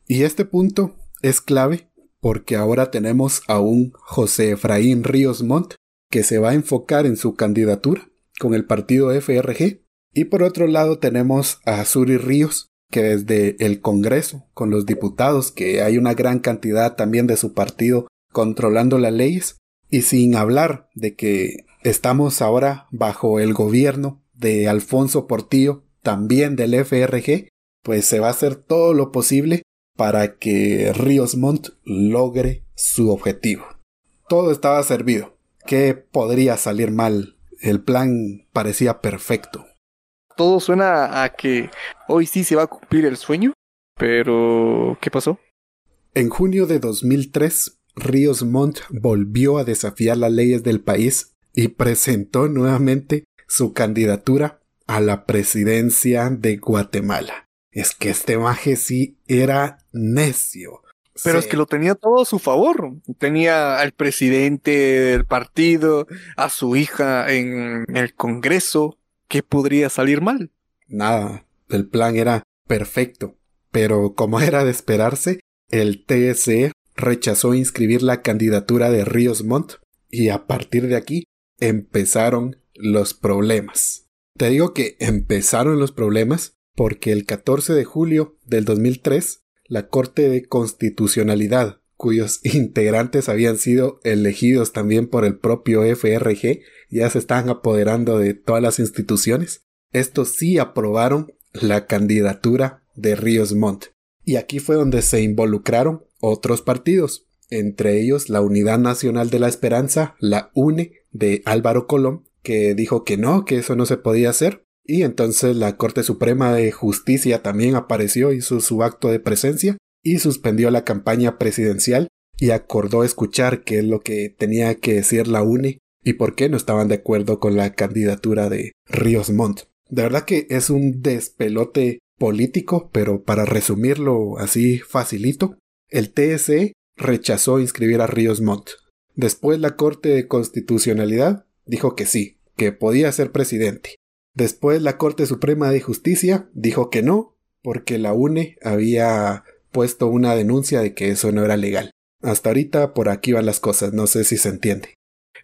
Y este punto es clave porque ahora tenemos a un José Efraín Ríos Montt que se va a enfocar en su candidatura con el partido FRG y por otro lado tenemos a Suri Ríos que desde el Congreso con los diputados que hay una gran cantidad también de su partido controlando las leyes y sin hablar de que estamos ahora bajo el gobierno de Alfonso Portillo también del FRG pues se va a hacer todo lo posible para que Ríos Montt logre su objetivo. Todo estaba servido. ¿Qué podría salir mal? El plan parecía perfecto. Todo suena a que hoy sí se va a cumplir el sueño, pero ¿qué pasó? En junio de 2003, Ríos Montt volvió a desafiar las leyes del país y presentó nuevamente su candidatura a la presidencia de Guatemala. Es que este maje sí era necio. Pero es que lo tenía todo a su favor. Tenía al presidente del partido, a su hija en el Congreso. ¿Qué podría salir mal? Nada, el plan era perfecto. Pero como era de esperarse, el TSE rechazó inscribir la candidatura de Ríos Montt y a partir de aquí empezaron los problemas. Te digo que empezaron los problemas porque el 14 de julio del 2003 la Corte de Constitucionalidad, cuyos [LAUGHS] integrantes habían sido elegidos también por el propio FRG, ya se estaban apoderando de todas las instituciones. Estos sí aprobaron la candidatura de Ríos Montt. Y aquí fue donde se involucraron otros partidos, entre ellos la Unidad Nacional de la Esperanza, la UNE de Álvaro Colón, que dijo que no, que eso no se podía hacer, y entonces la Corte Suprema de Justicia también apareció, hizo su acto de presencia y suspendió la campaña presidencial y acordó escuchar qué es lo que tenía que decir la UNE y por qué no estaban de acuerdo con la candidatura de Ríos Montt. De verdad que es un despelote político, pero para resumirlo así facilito, el TSE rechazó inscribir a Ríos Montt. Después la Corte de Constitucionalidad dijo que sí, que podía ser presidente. Después la Corte Suprema de Justicia dijo que no, porque la UNE había puesto una denuncia de que eso no era legal. Hasta ahorita por aquí van las cosas, no sé si se entiende.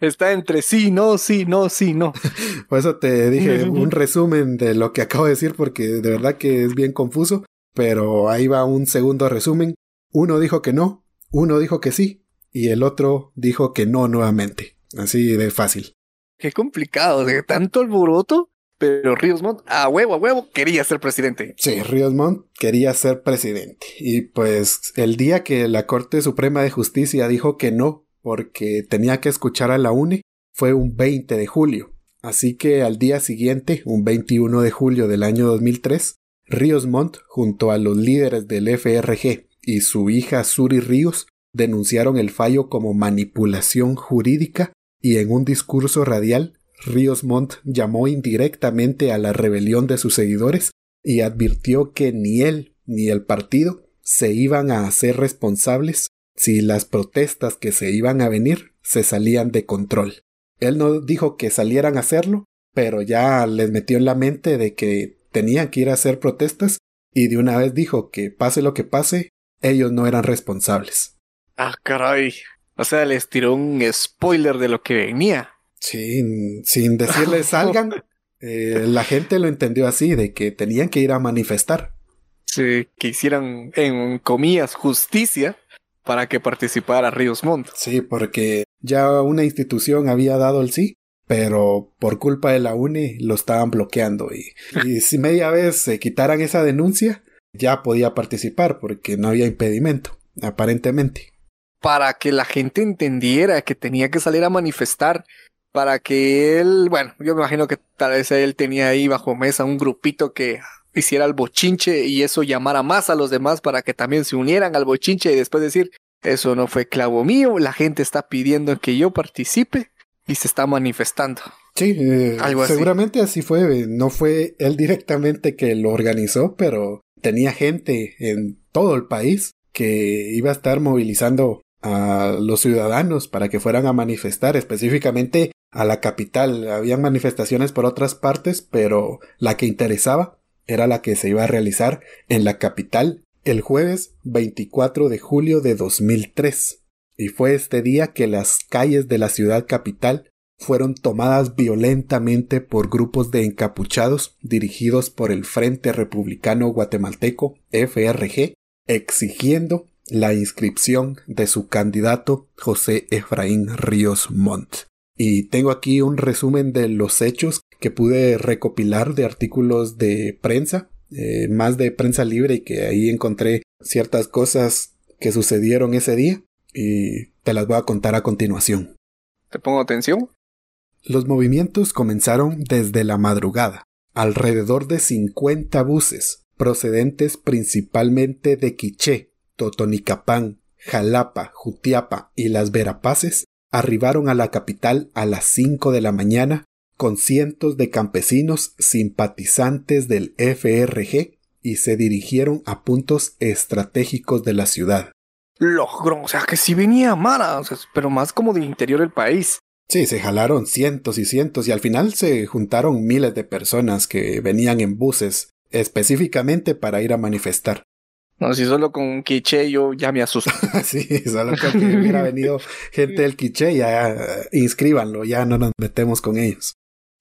Está entre sí, no, sí, no, sí, no. [LAUGHS] por eso te dije [LAUGHS] un resumen de lo que acabo de decir porque de verdad que es bien confuso, pero ahí va un segundo resumen. Uno dijo que no, uno dijo que sí y el otro dijo que no nuevamente. Así de fácil. Qué complicado, de tanto alboroto pero Ríos Montt, a huevo, a huevo, quería ser presidente. Sí, Ríos Montt quería ser presidente. Y pues el día que la Corte Suprema de Justicia dijo que no, porque tenía que escuchar a la UNE, fue un 20 de julio. Así que al día siguiente, un 21 de julio del año 2003, Ríos Montt, junto a los líderes del FRG y su hija Suri Ríos, denunciaron el fallo como manipulación jurídica y en un discurso radial Ríos Montt llamó indirectamente a la rebelión de sus seguidores y advirtió que ni él ni el partido se iban a hacer responsables si las protestas que se iban a venir se salían de control. Él no dijo que salieran a hacerlo, pero ya les metió en la mente de que tenían que ir a hacer protestas y de una vez dijo que pase lo que pase, ellos no eran responsables. Ah, caray. O sea, les tiró un spoiler de lo que venía. Sin, sin decirles [LAUGHS] salgan, eh, la gente lo entendió así, de que tenían que ir a manifestar. Sí, que hicieran, en comillas, justicia para que participara Ríos Montt. Sí, porque ya una institución había dado el sí, pero por culpa de la UNE lo estaban bloqueando y, [LAUGHS] y si media vez se quitaran esa denuncia, ya podía participar porque no había impedimento, aparentemente. Para que la gente entendiera que tenía que salir a manifestar para que él, bueno, yo me imagino que tal vez él tenía ahí bajo mesa un grupito que hiciera el bochinche y eso llamara más a los demás para que también se unieran al bochinche y después decir, eso no fue clavo mío, la gente está pidiendo que yo participe y se está manifestando. Sí, eh, seguramente así fue, no fue él directamente que lo organizó, pero tenía gente en todo el país que iba a estar movilizando a los ciudadanos para que fueran a manifestar específicamente a la capital. Habían manifestaciones por otras partes, pero la que interesaba era la que se iba a realizar en la capital el jueves 24 de julio de 2003. Y fue este día que las calles de la ciudad capital fueron tomadas violentamente por grupos de encapuchados dirigidos por el Frente Republicano Guatemalteco FRG, exigiendo la inscripción de su candidato José Efraín Ríos Montt. Y tengo aquí un resumen de los hechos que pude recopilar de artículos de prensa, eh, más de prensa libre y que ahí encontré ciertas cosas que sucedieron ese día y te las voy a contar a continuación. ¿Te pongo atención? Los movimientos comenzaron desde la madrugada. Alrededor de 50 buses, procedentes principalmente de Quiché, Totonicapán, Jalapa, Jutiapa y las Verapaces, arribaron a la capital a las 5 de la mañana con cientos de campesinos simpatizantes del FRG y se dirigieron a puntos estratégicos de la ciudad. Logró, o sea que sí venía Mara, pero más como del interior del país. Sí, se jalaron cientos y cientos y al final se juntaron miles de personas que venían en buses específicamente para ir a manifestar. No, si solo con un quiche yo ya me asusto. [LAUGHS] sí, solo con que hubiera venido gente del quiche, ya inscríbanlo, ya no nos metemos con ellos.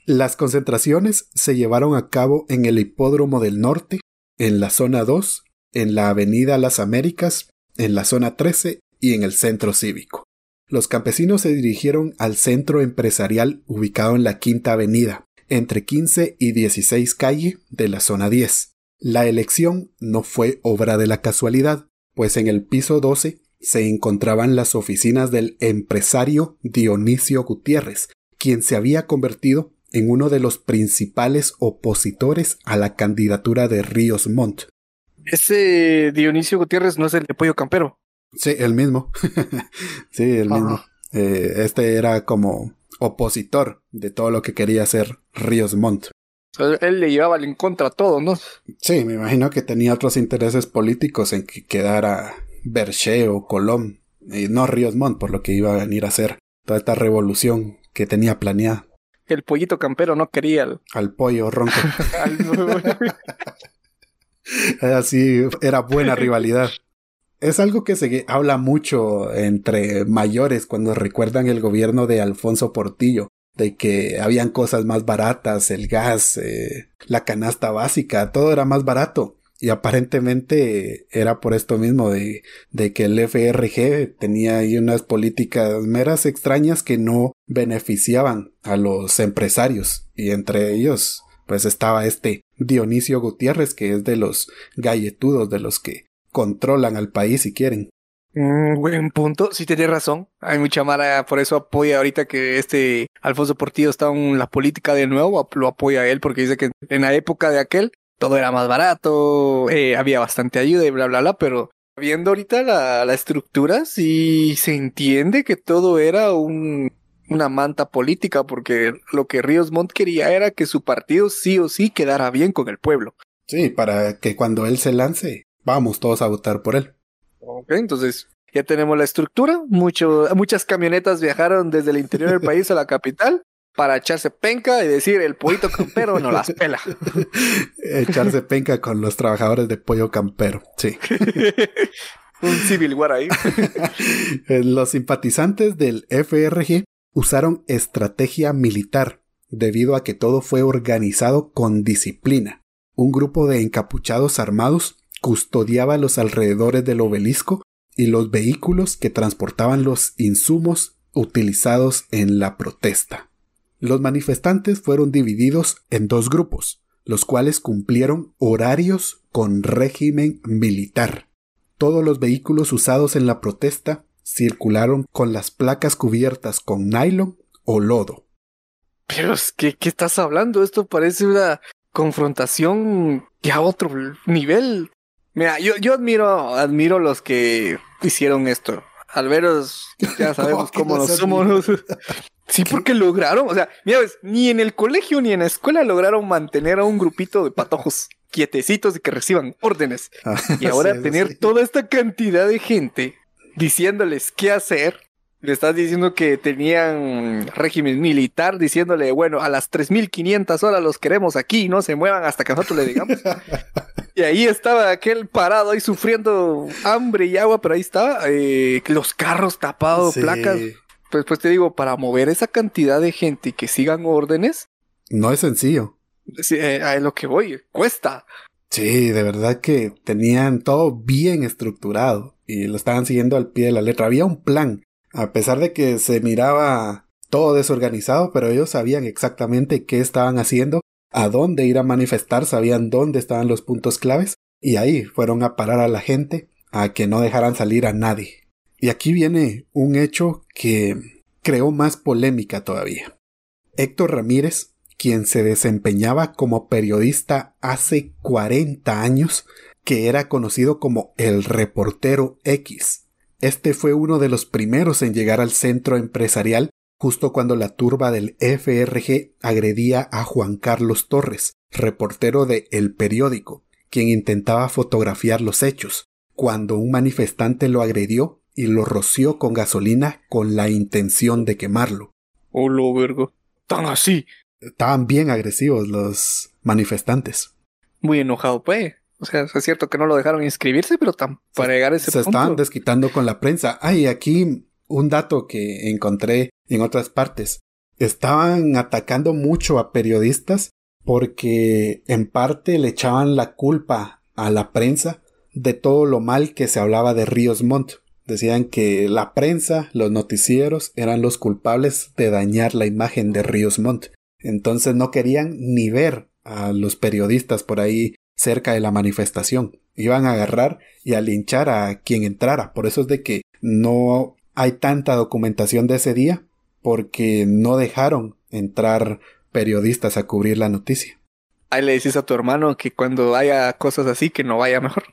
Las concentraciones se llevaron a cabo en el Hipódromo del Norte, en la zona 2, en la Avenida Las Américas, en la zona 13 y en el Centro Cívico. Los campesinos se dirigieron al centro empresarial ubicado en la Quinta Avenida, entre 15 y 16 calle de la zona 10. La elección no fue obra de la casualidad, pues en el piso 12 se encontraban las oficinas del empresario Dionisio Gutiérrez, quien se había convertido en uno de los principales opositores a la candidatura de Ríos Montt. Ese Dionisio Gutiérrez no es el de Pollo Campero. Sí, el mismo. [LAUGHS] sí, el mismo. Eh, este era como opositor de todo lo que quería hacer Ríos Montt. Él le llevaba en contra a todo, ¿no? Sí, me imagino que tenía otros intereses políticos en que quedara Berché o Colón, y no Ríos Montt, por lo que iba a venir a hacer toda esta revolución que tenía planeada. El pollito campero no quería al pollo ronco. [LAUGHS] [LAUGHS] Así era buena rivalidad. Es algo que se habla mucho entre mayores cuando recuerdan el gobierno de Alfonso Portillo, de que habían cosas más baratas, el gas, eh, la canasta básica, todo era más barato. Y aparentemente era por esto mismo de, de que el FRG tenía ahí unas políticas meras extrañas que no beneficiaban a los empresarios. Y entre ellos, pues estaba este Dionisio Gutiérrez, que es de los galletudos, de los que controlan al país si quieren. Mm, buen punto, sí tienes razón. Hay mucha mara, por eso apoya ahorita que este Alfonso Portillo está en la política de nuevo, lo apoya a él porque dice que en la época de aquel todo era más barato, eh, había bastante ayuda y bla, bla, bla, pero viendo ahorita la, la estructura, sí se entiende que todo era un, una manta política, porque lo que Ríos Montt quería era que su partido sí o sí quedara bien con el pueblo. Sí, para que cuando él se lance, vamos todos a votar por él. Ok, entonces ya tenemos la estructura. Mucho, muchas camionetas viajaron desde el interior del país a la capital para echarse penca y decir el pollito campero no las pela. [LAUGHS] echarse penca con los trabajadores de pollo campero, sí. [LAUGHS] Un civil war ahí. [LAUGHS] Eh, los simpatizantes del FRG usaron estrategia militar debido a que todo fue organizado con disciplina. Un grupo de encapuchados armados custodiaba los alrededores del obelisco y los vehículos que transportaban los insumos utilizados en la protesta. Los manifestantes fueron divididos en dos grupos, los cuales cumplieron horarios con régimen militar. Todos los vehículos usados en la protesta circularon con las placas cubiertas con nylon o lodo. Pero ¿qué estás hablando? Esto parece una confrontación ya a otro nivel. Mira, yo, yo admiro, admiro los que hicieron esto. Al veros, ya [LAUGHS] sabemos cómo nos somos. [LAUGHS] Sí, porque lograron, o sea, mira, ni en el colegio ni en la escuela lograron mantener a un grupito de patojos [LAUGHS] quietecitos y que reciban órdenes. Ah, y ahora tener toda esta cantidad de gente diciéndoles qué hacer. Le estás diciendo que tenían régimen militar, diciéndole, bueno, a las 3.500 horas los queremos aquí, no se muevan hasta que nosotros le digamos. [LAUGHS] y ahí estaba aquel parado ahí sufriendo hambre y agua, pero ahí estaba, eh, los carros tapados, placas pues, pues te digo, para mover esa cantidad de gente y que sigan órdenes. No es sencillo. Sí, eh, a lo que voy, cuesta. Sí, de verdad que tenían todo bien estructurado y lo estaban siguiendo al pie de la letra. Había un plan, a pesar de que se miraba todo desorganizado, pero ellos sabían exactamente qué estaban haciendo, a dónde ir a manifestar, sabían dónde estaban los puntos claves y ahí fueron a parar a la gente a que no dejaran salir a nadie. Y aquí viene un hecho que creó más polémica todavía. Héctor Ramírez, quien se desempeñaba como periodista hace 40 años, que era conocido como el reportero X. Este fue uno de los primeros en llegar al centro empresarial justo cuando la turba del FRG agredía a Juan Carlos Torres, reportero de El Periódico, quien intentaba fotografiar los hechos, cuando un manifestante lo agredió y lo roció con gasolina con la intención de quemarlo. Hola, vergo. Tan así. Estaban bien agresivos los manifestantes. Muy enojado, pues. O sea, es cierto que no lo dejaron inscribirse, pero tan para llegar a ese se estaban desquitando con la prensa. Ay, aquí un dato que encontré en otras partes. Estaban atacando mucho a periodistas porque en parte le echaban la culpa a la prensa de todo lo mal que se hablaba de Ríos Montt. Decían que la prensa, los noticieros, eran los culpables de dañar la imagen de Ríos Montt. Entonces no querían ni ver a los periodistas por ahí cerca de la manifestación. Iban a agarrar y a linchar a quien entrara. Por eso es de que no hay tanta documentación de ese día porque no dejaron entrar periodistas a cubrir la noticia. Ahí le dices a tu hermano que cuando haya cosas así que no vaya mejor.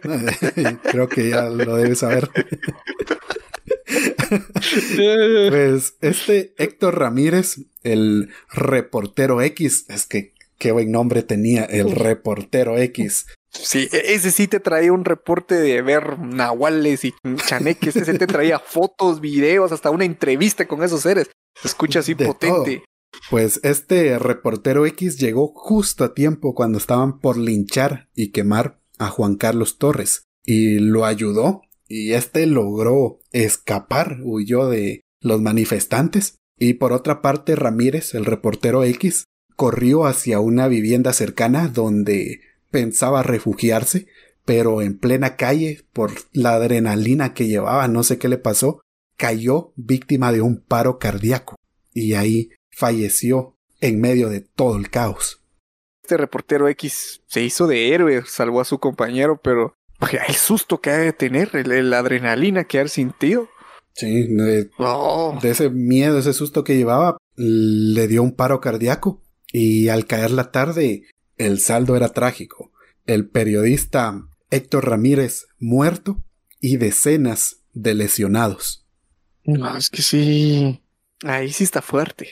[LAUGHS] Creo que ya lo debes saber. [LAUGHS] pues este Héctor Ramírez, el reportero X, es que qué buen nombre tenía, el reportero X. Sí, e-, ese sí te traía un reporte de ver nahuales y chaneques, ese te traía [LAUGHS] fotos, videos, hasta una entrevista con esos seres. Se escucha así potente. Pues este reportero X llegó justo a tiempo cuando estaban por linchar y quemar a Juan Carlos Torres y lo ayudó y este logró escapar, huyó de los manifestantes y por otra parte Ramírez, el reportero X, corrió hacia una vivienda cercana donde pensaba refugiarse, pero en plena calle, por la adrenalina que llevaba, no sé qué le pasó, cayó víctima de un paro cardíaco y ahí falleció en medio de todo el caos. Este reportero X se hizo de héroe, salvó a su compañero, pero el susto que ha de tener, la adrenalina que ha sentido. Sí, de, de ese miedo, ese susto que llevaba, le dio un paro cardíaco y al caer la tarde el saldo era trágico. El periodista Héctor Ramírez muerto y decenas de lesionados. No, es que sí. Ahí sí está fuerte.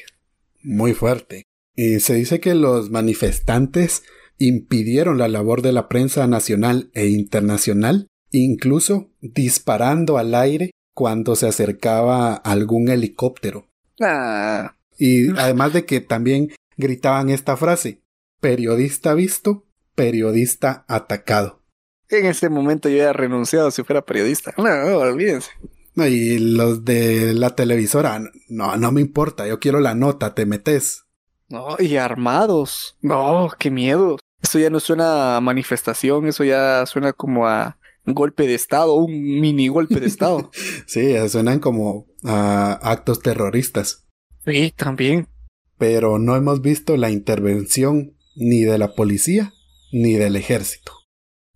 Muy fuerte. Y se dice que los manifestantes impidieron la labor de la prensa nacional e internacional, incluso disparando al aire cuando se acercaba algún helicóptero. Ah. Y además de que también gritaban esta frase, periodista visto, periodista atacado. En ese momento yo había renunciado si fuera periodista. No, no, olvídense. y los de la televisora, no, no me importa, yo quiero la nota, te metes. No, y armados. No, qué miedo. Eso ya no suena a manifestación, eso ya suena como a un golpe de Estado, un mini golpe de Estado. [LAUGHS] sí, suenan como a actos terroristas. Sí, también pero no hemos visto la intervención ni de la policía ni del ejército.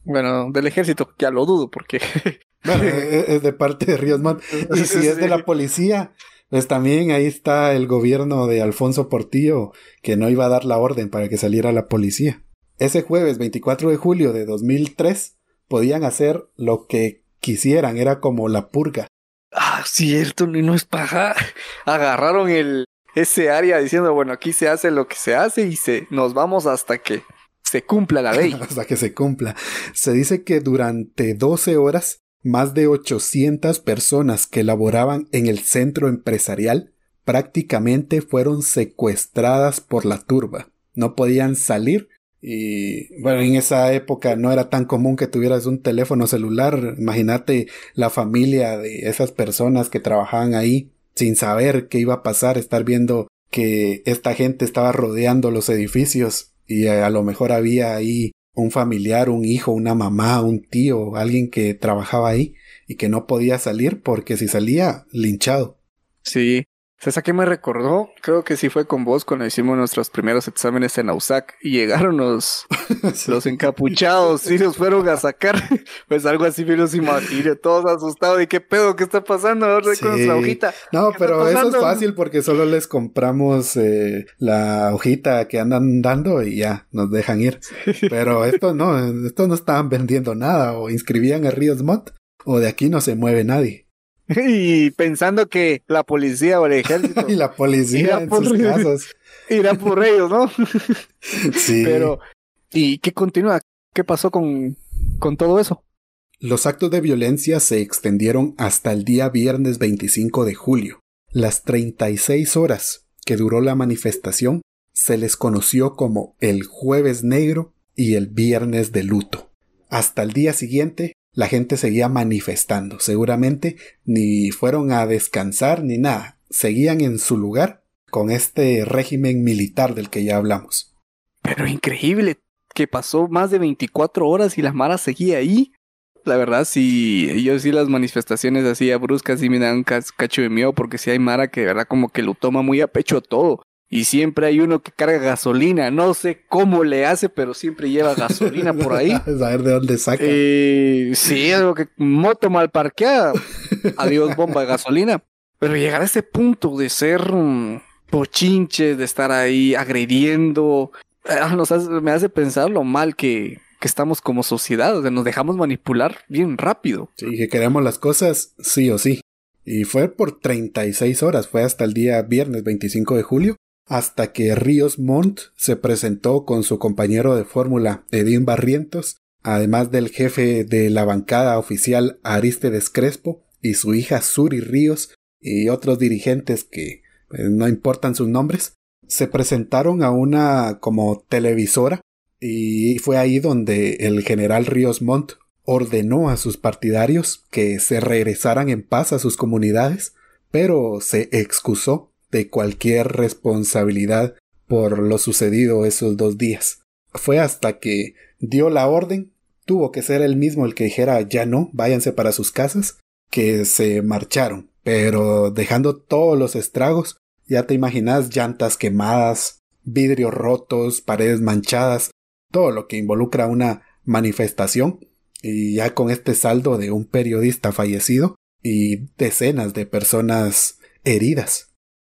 Bueno, del ejército ya lo dudo porque... [LAUGHS] bueno, e-, [LAUGHS] e-, es de parte de Ríos Montt. Y si es de la policía, pues también ahí está el gobierno de Alfonso Portillo que no iba a dar la orden para que saliera la policía. Ese jueves 24 de julio de 2003 podían hacer lo que quisieran, era como la purga. Ah, cierto, no es paja. [LAUGHS] Agarraron el, ese área diciendo, bueno, aquí se hace lo que se hace y se, nos vamos hasta que se cumpla la ley. [LAUGHS] hasta que se cumpla. Se dice que durante 12 horas, más de 800 personas que laboraban en el centro empresarial prácticamente fueron secuestradas por la turba. No podían salir y bueno, en esa época no era tan común que tuvieras un teléfono celular. Imagínate la familia de esas personas que trabajaban ahí sin saber qué iba a pasar, estar viendo que esta gente estaba rodeando los edificios y a lo mejor había ahí un familiar, un hijo, una mamá, un tío, alguien que trabajaba ahí y que no podía salir porque si salía, linchado. Sí, ¿Sabes a qué me recordó? Creo que sí fue con vos cuando hicimos nuestros primeros exámenes en AUSAC y llegaron los, [LAUGHS] los encapuchados y los fueron a sacar. [LAUGHS] Pues algo así me los imaginé, todos asustados. ¿Y qué pedo? ¿Qué está pasando ahora con nuestra hojita? No, pero eso es fácil porque solo les compramos eh, la hojita que andan dando y ya nos dejan ir. [LAUGHS] Pero esto no, esto no estaban vendiendo nada o inscribían a Ríos Mott o de aquí no se mueve nadie. [LAUGHS] y pensando que la policía o el ejército [LAUGHS] y la policía en por, sus casos [LAUGHS] irá por ellos, ¿no? sí. Pero ¿y qué continúa? ¿Qué pasó con con todo eso? Los actos de violencia se extendieron hasta el día viernes 25 de julio. Las 36 horas que duró la manifestación se les conoció como el jueves negro y el viernes de luto. Hasta el día siguiente la gente seguía manifestando. Seguramente ni fueron a descansar ni nada. Seguían en su lugar con este régimen militar del que ya hablamos. Pero increíble que pasó más de 24 horas y la Mara seguía ahí. La verdad, sí, yo sí las manifestaciones así a bruscas sí me dan un cacho de miedo porque si hay Mara que de verdad como que lo toma muy a pecho todo. Y siempre hay uno que carga gasolina. No sé cómo le hace, pero siempre lleva gasolina por ahí. [LAUGHS] A ver de dónde saca. Eh, sí, algo que moto mal parqueada. Adiós, bomba de gasolina. Pero llegar a ese punto de ser um, pochinches, de estar ahí agrediendo, ah, nos me hace pensar lo mal que, que estamos como sociedad. O sea, nos dejamos manipular bien rápido. Sí, que queremos las cosas sí o sí. Y fue por 36 horas, fue hasta el día viernes 25 de julio, hasta que Ríos Montt se presentó con su compañero de fórmula Edín Barrientos, además del jefe de la bancada oficial Aristides Crespo y su hija Suri Ríos y otros dirigentes que pues, no importan sus nombres, se presentaron a una como televisora y fue ahí donde el general Ríos Montt ordenó a sus partidarios que se regresaran en paz a sus comunidades, pero se excusó de cualquier responsabilidad por lo sucedido esos dos días. Fue hasta que dio la orden, tuvo que ser él mismo el que dijera ya no, váyanse para sus casas, que se marcharon, pero dejando todos los estragos, ya te imaginas llantas quemadas, vidrios rotos, paredes manchadas, todo lo que involucra una manifestación, y ya con este saldo de un periodista fallecido y decenas de personas heridas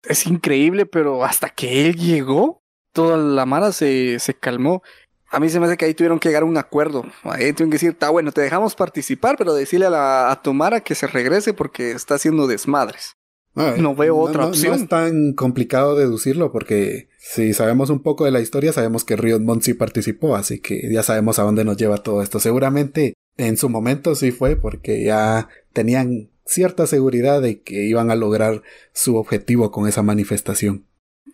es increíble, pero hasta que él llegó, toda la mara se, se calmó. A mí se me hace que ahí tuvieron que llegar a un acuerdo. Ahí tuvieron que decir, está bueno, te dejamos participar, pero decirle a, la, a Tomara que se regrese porque está haciendo desmadres. no veo otra opción. No es tan complicado deducirlo porque si sabemos un poco de la historia, sabemos que Ríos Montt sí participó, así que ya sabemos a dónde nos lleva todo esto. Seguramente en su momento sí fue porque ya tenían cierta seguridad de que iban a lograr su objetivo con esa manifestación.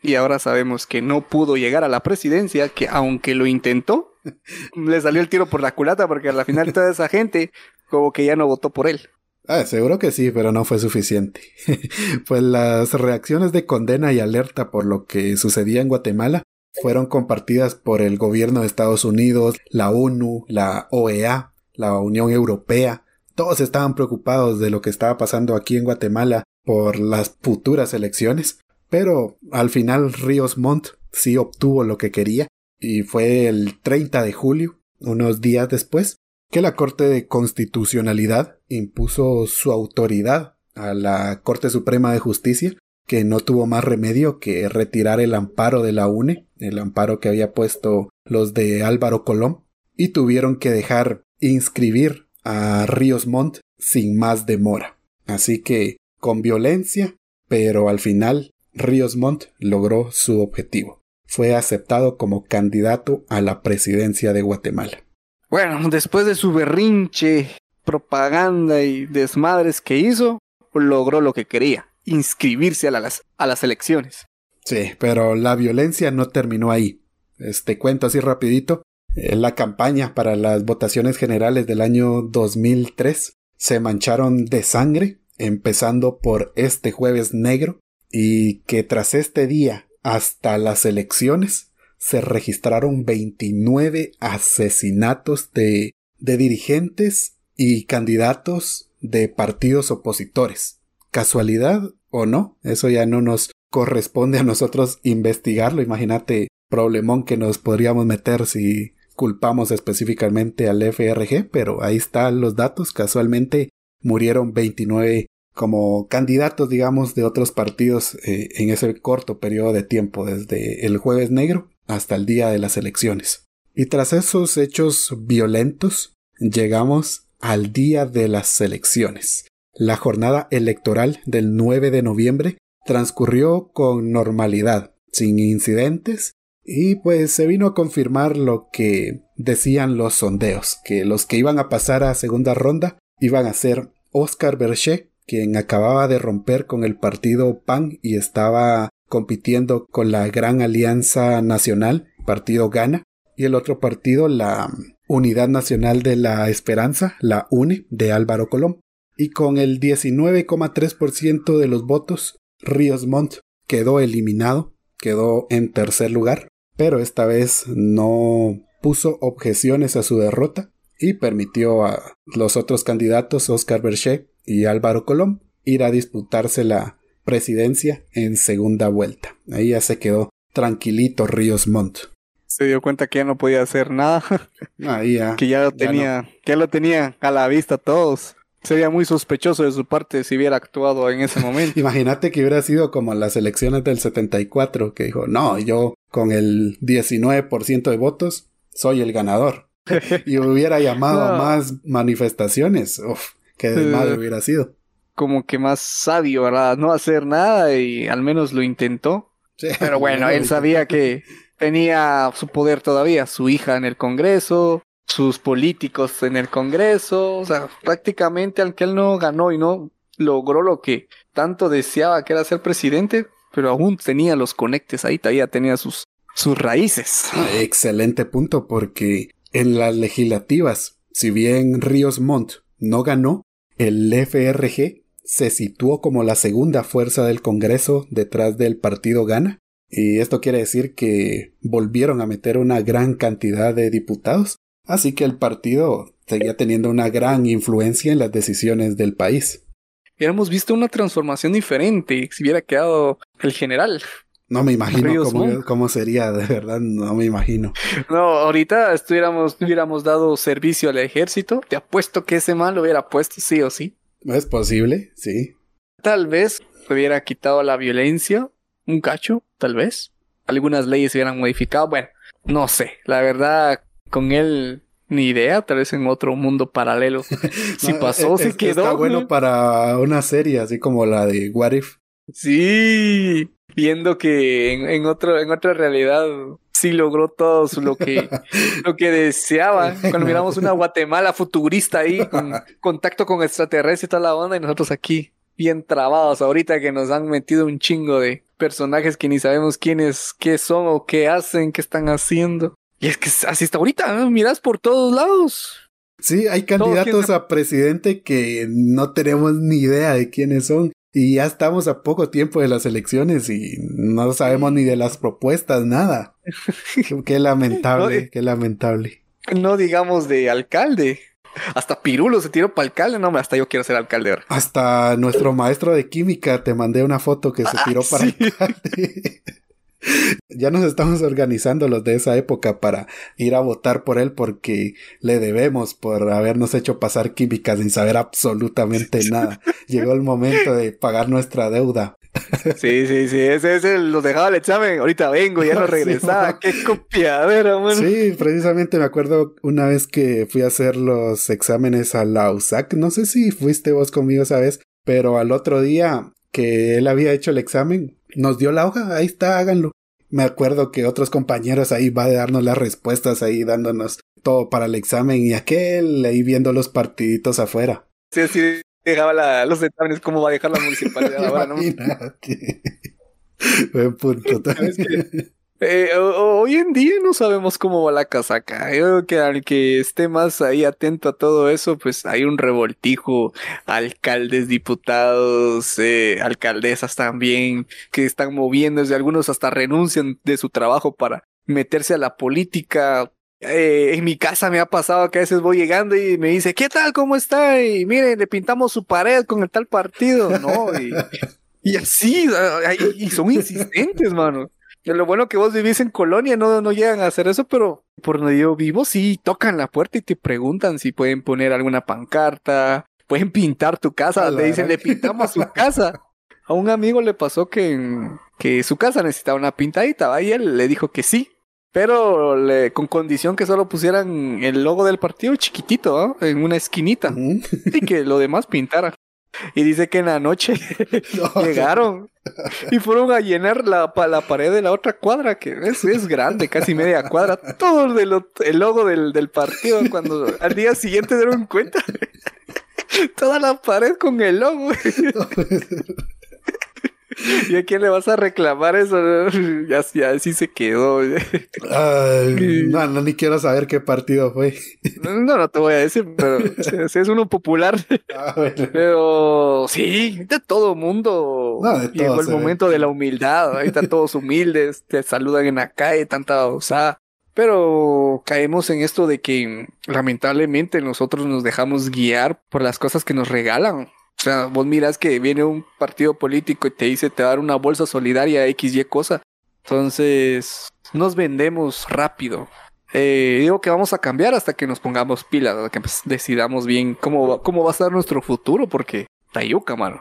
Y ahora sabemos que no pudo llegar a la presidencia, que aunque lo intentó, [LAUGHS] le salió el tiro por la culata porque a la final toda esa gente como que ya no votó por él. Ah, seguro que sí, pero no fue suficiente. [LAUGHS] pues las reacciones de condena y alerta por lo que sucedía en Guatemala fueron compartidas por el gobierno de Estados Unidos, la ONU, la OEA, la Unión Europea, todos estaban preocupados de lo que estaba pasando aquí en Guatemala por las futuras elecciones, pero al final Ríos Montt sí obtuvo lo que quería y fue el 30 de julio, unos días después, que la Corte de Constitucionalidad impuso su autoridad a la Corte Suprema de Justicia, que no tuvo más remedio que retirar el amparo de la UNE, el amparo que había puesto los de Álvaro Colón, y tuvieron que dejar inscribir a Ríos Montt sin más demora. Así que, con violencia, pero al final Ríos Montt logró su objetivo. Fue aceptado como candidato a la presidencia de Guatemala. Bueno, después de su berrinche, propaganda y desmadres que hizo, logró lo que quería, inscribirse a las, a las elecciones. Sí, pero la violencia no terminó ahí. Este cuento así rapidito. Eh, la campaña para las votaciones generales del año 2003 se mancharon de sangre, empezando por este jueves negro, y que tras este día hasta las elecciones se registraron 29 asesinatos de, de dirigentes y candidatos de partidos opositores. ¿Casualidad o no? Eso ya no nos corresponde a nosotros investigarlo. Imagínate problemón que nos podríamos meter si culpamos específicamente al FRG, pero ahí están los datos. Casualmente murieron 29 como candidatos, digamos, de otros partidos eh, en ese corto periodo de tiempo, desde el jueves negro hasta el día de las elecciones. Y tras esos hechos violentos, llegamos al día de las elecciones. La jornada electoral del 9 de noviembre transcurrió con normalidad, sin incidentes, y pues se vino a confirmar lo que decían los sondeos, que los que iban a pasar a segunda ronda iban a ser Oscar Berger, quien acababa de romper con el partido PAN y estaba compitiendo con la Gran Alianza Nacional, partido Gana, y el otro partido, la Unidad Nacional de la Esperanza, la UNE, de Álvaro Colón. Y con el 19,3% de los votos, Ríos Montt quedó eliminado, quedó en tercer lugar, pero esta vez no puso objeciones a su derrota y permitió a los otros candidatos, Oscar Berger y Álvaro Colón, ir a disputarse la presidencia en segunda vuelta. Ahí ya se quedó tranquilito Ríos Montt. Se dio cuenta que ya no podía hacer nada. [LAUGHS] Ahí ya. que ya lo tenía, que ya lo tenía a la vista todos. Sería muy sospechoso de su parte si hubiera actuado en ese momento. [LAUGHS] Imagínate que hubiera sido como las elecciones del 74, que dijo, no, yo con el 19% de votos soy el ganador. [LAUGHS] y hubiera llamado a más manifestaciones. Uf, qué desmadre hubiera sido. Como que más sabio, ¿verdad? No hacer nada y al menos lo intentó. Pero bueno, [LAUGHS] él sabía que tenía su poder todavía, su hija en el Congreso, sus políticos en el Congreso, o sea, prácticamente aunque él no ganó y no logró lo que tanto deseaba que era ser presidente, pero aún tenía los conectes ahí, todavía tenía sus, sus raíces. Excelente punto, porque en las legislativas, si bien Ríos Montt no ganó, el FRG se situó como la segunda fuerza del Congreso detrás del partido Gana. Y esto quiere decir que volvieron a meter una gran cantidad de diputados Así que el partido seguía teniendo una gran influencia en las decisiones del país. Hubiéramos visto una transformación diferente si hubiera quedado el general. No me imagino cómo, sería, de verdad, no me imagino. No, ahorita estuviéramos, hubiéramos dado servicio al ejército, te apuesto que ese mal lo hubiera puesto sí o sí. Es posible, sí. Tal vez hubiera quitado la violencia, un cacho, tal vez. Algunas leyes se hubieran modificado, bueno, no sé, la verdad con él ni idea, tal vez en otro mundo paralelo. [LAUGHS] si pasó, se quedó. Está bueno para una serie así como la de What If. Sí, viendo que en, otro, en otra realidad sí logró todo lo que, [LAUGHS] lo que deseaba. Cuando miramos una Guatemala futurista ahí, con [LAUGHS] contacto con extraterrestres y toda la onda, y nosotros aquí, bien trabados, ahorita que nos han metido un chingo de personajes que ni sabemos quiénes, qué son o qué hacen, qué están haciendo. Y es que así está ahorita, miras por todos lados. Sí, hay candidatos a presidente que no tenemos ni idea de quiénes son. Y ya estamos a poco tiempo de las elecciones y no sabemos ni de las propuestas, nada. [LAUGHS] qué lamentable, qué lamentable. No digamos de alcalde. Hasta Pirulo se tiró para alcalde. No, hasta yo quiero ser alcalde ahora. Hasta nuestro maestro de química te mandé una foto que se tiró para alcalde. Ya nos estamos organizando los de esa época para ir a votar por él porque le debemos por habernos hecho pasar química sin saber absolutamente nada. Llegó el momento de pagar nuestra deuda. Sí, sí, sí, ese es el, los dejaba el examen, ahorita vengo, ya no [LAUGHS] regresaba, qué copiadera, man. Sí, precisamente me acuerdo una vez que fui a hacer los exámenes a la USAC, no sé si fuiste vos conmigo esa vez, pero al otro día que él había hecho el examen, nos dio la hoja, ahí está, háganlo. Me acuerdo que otros compañeros ahí va a darnos las respuestas, ahí dándonos todo para el examen y aquel ahí viendo los partiditos afuera. Sí, sí, dejaba los exámenes, ¿cómo va a dejar la municipalidad ahora, no? [LAUGHS] Buen punto. [LAUGHS] Eh, hoy en día no sabemos cómo va la casaca. Yo creo que al que esté más ahí atento a todo eso, pues hay un revoltijo. Alcaldes, diputados, eh, alcaldesas también, que están moviéndose. Algunos hasta renuncian de su trabajo para meterse a la política. Eh, en mi casa me ha pasado que a veces voy llegando y me dice, ¿qué tal? ¿Cómo está? Y miren, le pintamos su pared con el tal partido, ¿no? Y, y así, y son insistentes, mano lo bueno que vos vivís en Colonia, no, no llegan a hacer eso, pero por donde yo vivo sí tocan la puerta y te preguntan si pueden poner alguna pancarta, pueden pintar tu casa, le dicen, le pintamos su [LAUGHS] casa. A un amigo le pasó que, que su casa necesitaba una pintadita, y él le dijo que sí, pero le, con condición que solo pusieran el logo del partido chiquitito, en una esquinita, y que lo demás pintara. Y dice que en la noche [LAUGHS] llegaron y fueron a llenar la, la pared de la otra cuadra, que es, es grande, casi media cuadra, todo el, el logo del, del partido. Cuando al día siguiente dieron cuenta, [LAUGHS] toda la pared con el logo. ¿Y a quién le vas a reclamar eso? [LAUGHS] Ya, ya así se quedó. [LAUGHS] no, no, ni quiero saber qué partido fue. No, no te voy a decir, pero [LAUGHS] es, uno popular. Ah, pero sí, de todo mundo. Llegó el momento de la humildad. Ahí están todos humildes, te saludan en la calle, tanta osada. Pero caemos en esto de que lamentablemente nosotros nos dejamos guiar por las cosas que nos regalan. O sea, vos miras que viene un partido político y te dice te va a dar una bolsa solidaria XY cosa. Entonces, nos vendemos rápido. Eh, digo que vamos a cambiar hasta que nos pongamos pilas, que pues, decidamos bien cómo, cómo va a ser nuestro futuro, porque tayuca, mano.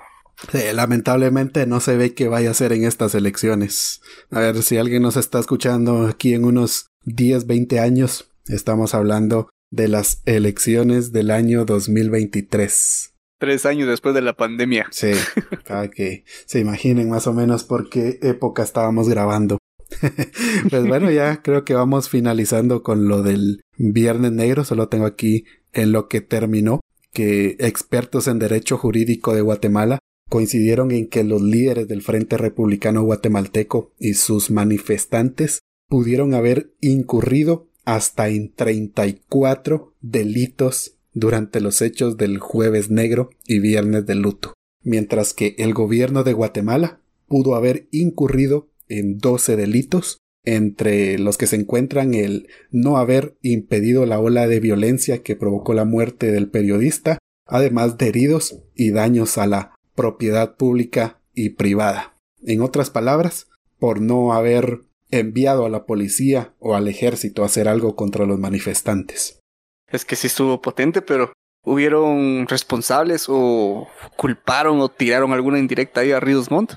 Lamentablemente no se ve que vaya a ser en estas elecciones. A ver, si alguien nos está escuchando aquí en unos 10, 20 años, estamos hablando de las elecciones del año 2023 tres años después de la pandemia. Sí, para que se imaginen más o menos por qué época estábamos grabando. [LAUGHS] pues bueno, ya creo que vamos finalizando con lo del Viernes Negro. Solo tengo aquí en lo que terminó que expertos en derecho jurídico de Guatemala coincidieron en que los líderes del Frente Republicano Guatemalteco y sus manifestantes pudieron haber incurrido hasta en 34 delitos durante los hechos del jueves negro y viernes de luto, mientras que el gobierno de Guatemala pudo haber incurrido en 12 delitos, entre los que se encuentran el no haber impedido la ola de violencia que provocó la muerte del periodista, además de heridos y daños a la propiedad pública y privada. En otras palabras, por no haber enviado a la policía o al ejército a hacer algo contra los manifestantes es que sí estuvo potente, pero ¿hubieron responsables o culparon o tiraron alguna indirecta ahí a Ríos Montt?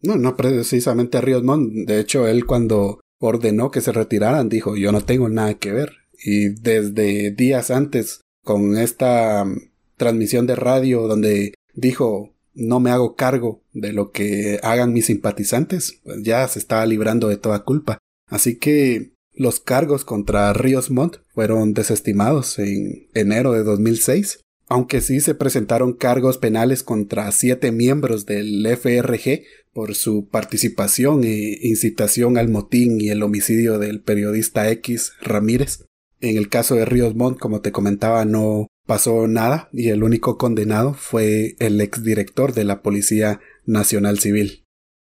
No, no precisamente a Ríos Montt. De hecho, él cuando ordenó que se retiraran dijo yo no tengo nada que ver. Y desde días antes, con esta mm, transmisión de radio donde dijo no me hago cargo de lo que hagan mis simpatizantes, pues ya se estaba librando de toda culpa. Así que los cargos contra Ríos Montt fueron desestimados en enero de 2006, aunque sí se presentaron cargos penales contra siete miembros del FRG por su participación e incitación al motín y el homicidio del periodista X Ramírez. En el caso de Ríos Montt, como te comentaba, no pasó nada y el único condenado fue el exdirector de la Policía Nacional Civil.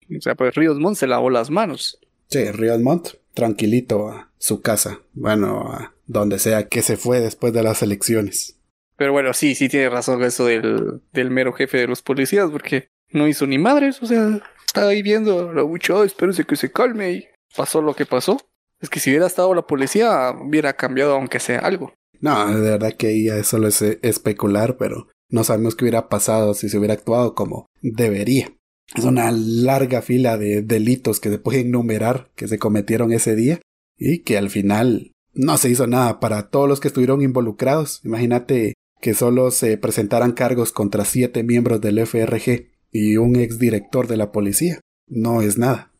O sea, pues Ríos Montt se lavó las manos. Sí, Ríos Montt tranquilito a su casa, bueno, a donde sea que se fue después de las elecciones. Pero bueno, sí, sí tiene razón eso del, del mero jefe de los policías, porque no hizo ni madres, o sea, estaba ahí viendo la muchacha, espérense que se calme y pasó lo que pasó. Es que si hubiera estado la policía, hubiera cambiado aunque sea algo. No, de verdad que ahí ya solo es especular, pero no sabemos qué hubiera pasado si se hubiera actuado como debería. Es una larga fila de delitos que se pueden enumerar que se cometieron ese día y que al final no se hizo nada para todos los que estuvieron involucrados. Imagínate que solo se presentaran cargos contra siete miembros del FRG y un exdirector de la policía. No es nada.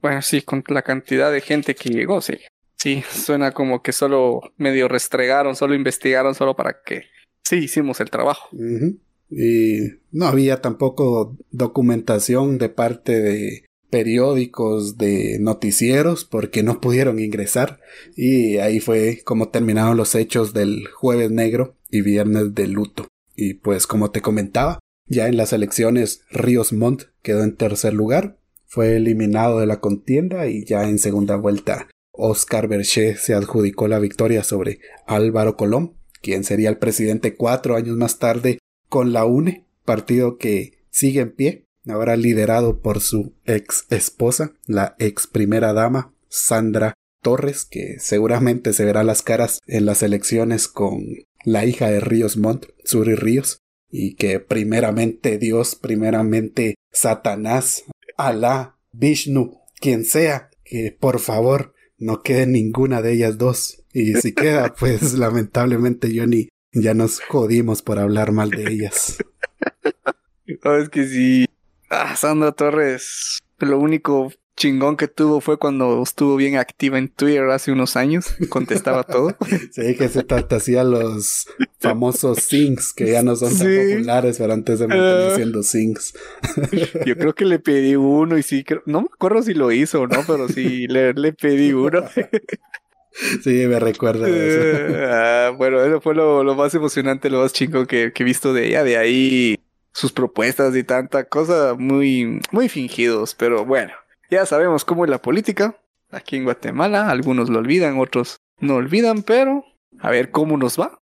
Bueno, sí, con la cantidad de gente que llegó, sí. Sí, suena como que solo medio restregaron, solo investigaron, solo para que sí hicimos el trabajo y no había tampoco documentación de parte de periódicos de noticieros porque no pudieron ingresar. Y ahí fue como terminaron los hechos del jueves negro y viernes de luto. Y pues como te comentaba ya en las elecciones Ríos Montt quedó en tercer lugar fue eliminado de la contienda y ya en segunda vuelta Oscar Berché se adjudicó la victoria sobre Álvaro Colón quien sería el presidente cuatro años más tarde con la UNE, partido que sigue en pie, ahora liderado por su ex esposa, la ex primera dama, Sandra Torres, que seguramente se verá las caras en las elecciones con la hija de Ríos Montt, Suri Ríos, y que primeramente Dios, primeramente Satanás, Alá, Vishnu, quien sea, que por favor no quede ninguna de ellas dos. Y si queda, [LAUGHS] pues lamentablemente yo ni ya nos jodimos por hablar mal de ellas. [LAUGHS] Es que sí. Ah, Sandra Torres, lo único chingón que tuvo fue cuando estuvo bien activa en Twitter hace unos años, contestaba todo. [LAUGHS] Sí, que se hacía los famosos sings que ya no son tan populares, pero antes de mantener uh, siendo sings. [LAUGHS] Yo creo que le pedí uno y sí, no me acuerdo si lo hizo o no, pero sí le, le pedí uno. [LAUGHS] Sí, me recuerda eso. [LAUGHS] Ah, bueno, eso fue lo, más emocionante, lo más chingón que, que he visto de ella. De ahí sus propuestas y tanta cosa muy, muy fingidos, pero bueno. Ya sabemos cómo es la política aquí en Guatemala. Algunos lo olvidan, otros no olvidan, pero a ver cómo nos va.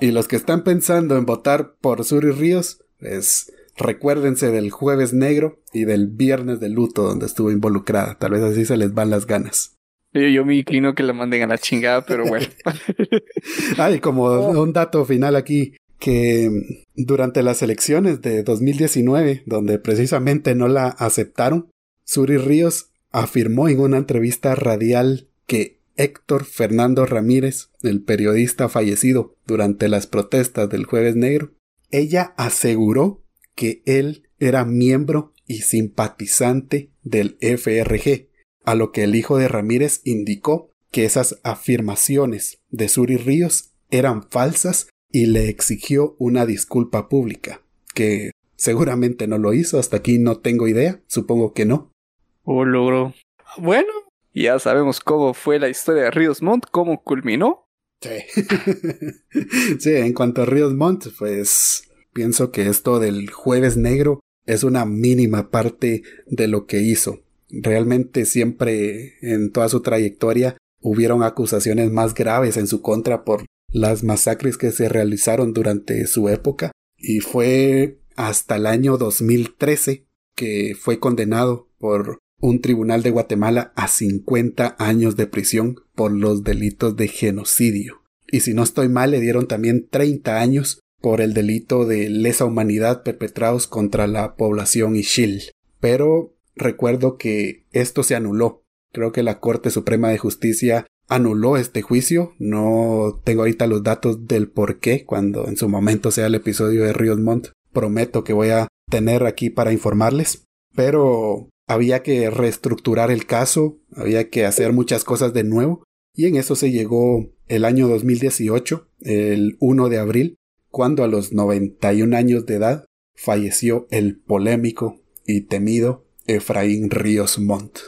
Y los que están pensando en votar por Suri Ríos, pues recuérdense del jueves negro y del viernes de luto donde estuvo involucrada. Tal vez así se les van las ganas. Yo, yo me inclino que la manden a la chingada, pero bueno. [LAUGHS] Ay, como un dato final aquí, que durante las elecciones de 2019, donde precisamente no la aceptaron, Suri Ríos afirmó en una entrevista radial que Héctor Fernando Ramírez, el periodista fallecido durante las protestas del jueves negro, ella aseguró que él era miembro y simpatizante del FRG, a lo que el hijo de Ramírez indicó que esas afirmaciones de Suri Ríos eran falsas y le exigió una disculpa pública, que seguramente no lo hizo, hasta aquí no tengo idea, supongo que no. Oh, logró. Bueno, ya sabemos cómo fue la historia de Ríos Montt, cómo culminó. Sí. [LAUGHS] sí, en cuanto a Ríos Montt, pues pienso que esto del jueves negro es una mínima parte de lo que hizo. Realmente siempre en toda su trayectoria hubieron acusaciones más graves en su contra por las masacres que se realizaron durante su época y fue hasta el año 2013 que fue condenado por un tribunal de Guatemala a 50 años de prisión por los delitos de genocidio. Y si no estoy mal, le dieron también 30 años por el delito de lesa humanidad perpetrados contra la población Ishil. Pero recuerdo que esto se anuló. Creo que la Corte Suprema de Justicia anuló este juicio. No tengo ahorita los datos del por qué. Cuando en su momento sea el episodio de Ríos Montt, prometo que voy a tener aquí para informarles. Pero había que reestructurar el caso, había que hacer muchas cosas de nuevo, y en eso se llegó el año 2018, el 1 de abril, cuando a los 91 años de edad falleció el polémico y temido Efraín Ríos Montt.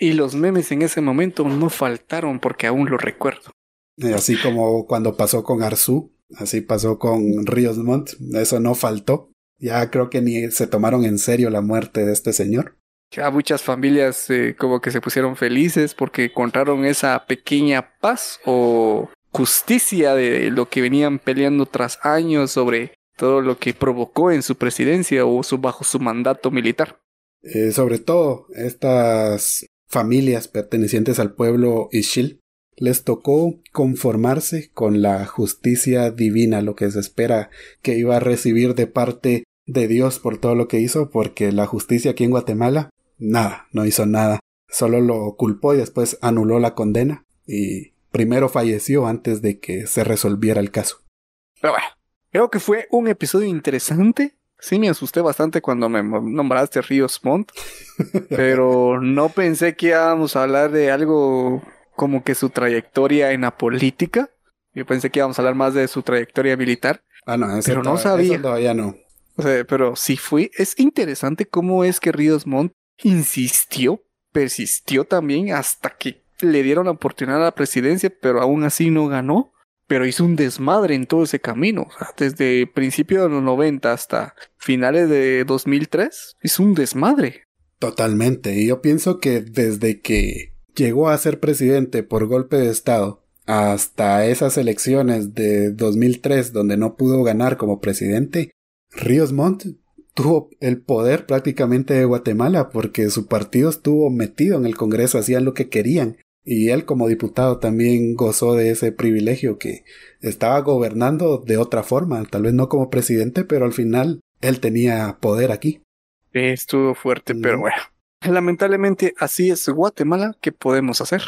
Y los memes en ese momento no faltaron porque aún lo recuerdo. Eh, así como cuando pasó con Arzú, así pasó con Ríos Montt, eso no faltó. Ya creo que ni se tomaron en serio la muerte de este señor. Ya muchas familias eh, como que se pusieron felices porque encontraron esa pequeña paz o justicia de lo que venían peleando tras años sobre todo lo que provocó en su presidencia o su, bajo su mandato militar. Eh, sobre todo estas familias pertenecientes al pueblo Ishil les tocó conformarse con la justicia divina, lo que se espera que iba a recibir de parte de Dios por todo lo que hizo, porque la justicia aquí en Guatemala nada, no hizo nada. Solo lo culpó y después anuló la condena y primero falleció antes de que se resolviera el caso. Pero bueno, creo que fue un episodio interesante. Sí, me asusté bastante cuando me nombraste Ríos Montt, [LAUGHS] pero no pensé que íbamos a hablar de algo como que su trayectoria en la política. Yo pensé que íbamos a hablar más de su trayectoria militar. Ah, no, pero no sabía. todavía no. O sea, pero sí fue. Es interesante cómo es que Ríos Montt insistió, persistió también hasta que le dieron la oportunidad a la presidencia, pero aún así no ganó. Pero hizo un desmadre en todo ese camino. desde principios de los 90 hasta finales de 2003, hizo un desmadre. Totalmente. Y yo pienso que desde que llegó a ser presidente por golpe de Estado hasta esas elecciones de 2003 donde no pudo ganar como presidente, Ríos Montt tuvo el poder prácticamente de Guatemala porque su partido estuvo metido en el Congreso, hacían lo que querían. Y él como diputado también gozó de ese privilegio que estaba gobernando de otra forma, tal vez no como presidente, pero al final él tenía poder aquí. Estuvo fuerte, pero bueno. Lamentablemente así es Guatemala, ¿qué podemos hacer?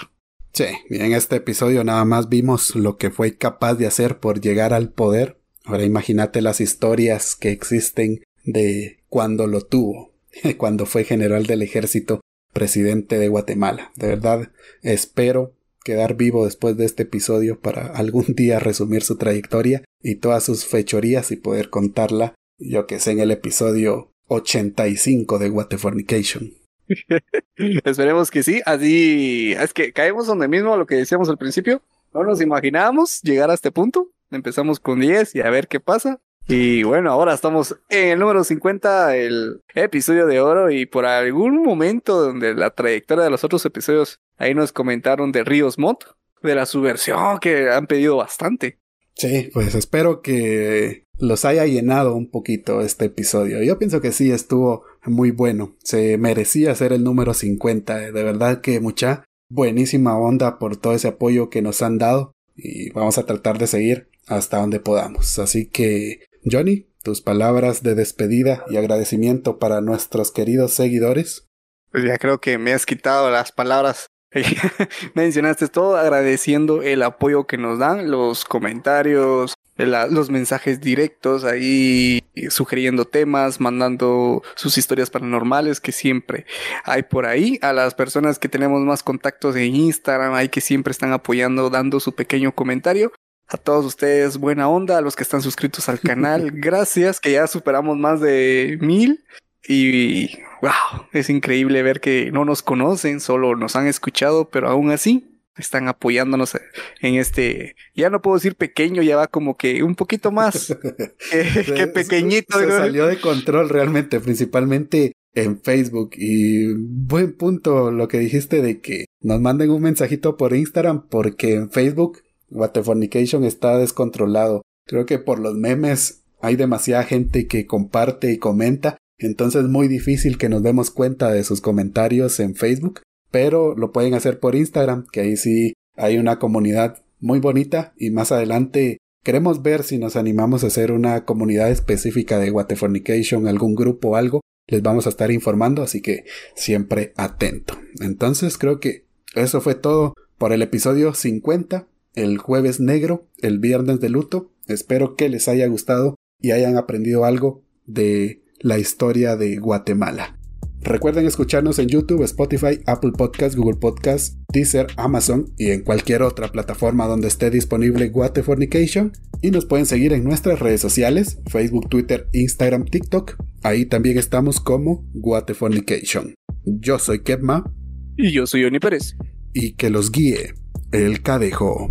Sí, en este episodio nada más vimos lo que fue capaz de hacer por llegar al poder. Ahora imagínate las historias que existen de cuando lo tuvo, [LAUGHS] cuando fue general del ejército, presidente de Guatemala. De verdad, espero quedar vivo después de este episodio para [LAUGHS] algún día resumir su trayectoria y todas sus fechorías y poder contarla, yo que sé, en el episodio 85 de Waterfornication. [LAUGHS] Esperemos que sí, así es que caemos donde mismo lo que decíamos al principio, no nos imaginábamos llegar a este punto, empezamos con 10 y a ver qué pasa. Y bueno, ahora estamos en el número 50, el episodio de oro, y por algún momento donde la trayectoria de los otros episodios, ahí nos comentaron de Ríos Mod, de la subversión que han pedido bastante. Sí, pues espero que los haya llenado un poquito este episodio. Yo pienso que sí estuvo muy bueno. Se merecía ser el número 50. De verdad que mucha buenísima onda por todo ese apoyo que nos han dado. Y vamos a tratar de seguir hasta donde podamos. Así que, Johnny, tus palabras de despedida y agradecimiento para nuestros queridos seguidores. Pues ya creo que me has quitado las palabras [LAUGHS] mencionaste todo agradeciendo el apoyo que nos dan, los comentarios, los mensajes directos ahí sugiriendo temas, mandando sus historias paranormales que siempre hay por ahí, a las personas que tenemos más contactos en Instagram, ahí que siempre están apoyando, dando su pequeño comentario. A todos ustedes, buena onda, a los que están suscritos al canal, [LAUGHS] gracias, que ya superamos más de mil. Y wow, es increíble ver que no nos conocen, solo nos han escuchado, pero aún así están apoyándonos en este, ya no puedo decir pequeño, ya va como que un poquito más [LAUGHS] que, pequeñito. Se, salió de control realmente, principalmente en Facebook. Y buen punto lo que dijiste de que nos manden un mensajito por Instagram, porque en Facebook Waterfornication está descontrolado. Creo que por los memes hay demasiada gente que comparte y comenta entonces es muy difícil que nos demos cuenta de sus comentarios en Facebook, pero lo pueden hacer por Instagram, que ahí sí hay una comunidad muy bonita y más adelante queremos ver si nos animamos a hacer una comunidad específica de Waterfornication, algún grupo o algo, les vamos a estar informando, así que siempre atento. Entonces creo que eso fue todo por el episodio 50, el jueves negro, el viernes de luto. Espero que les haya gustado y hayan aprendido algo de la historia de Guatemala. Recuerden escucharnos en YouTube, Spotify, Apple Podcasts, Google Podcasts, Deezer, Amazon y en cualquier otra plataforma donde esté disponible Guatefornication. Y nos pueden seguir en nuestras redes sociales, Facebook, Twitter, Instagram, TikTok. Ahí también estamos como Guatefornication. Yo soy Kepma. Y yo soy Oni Pérez. Y que los guíe el cadejo.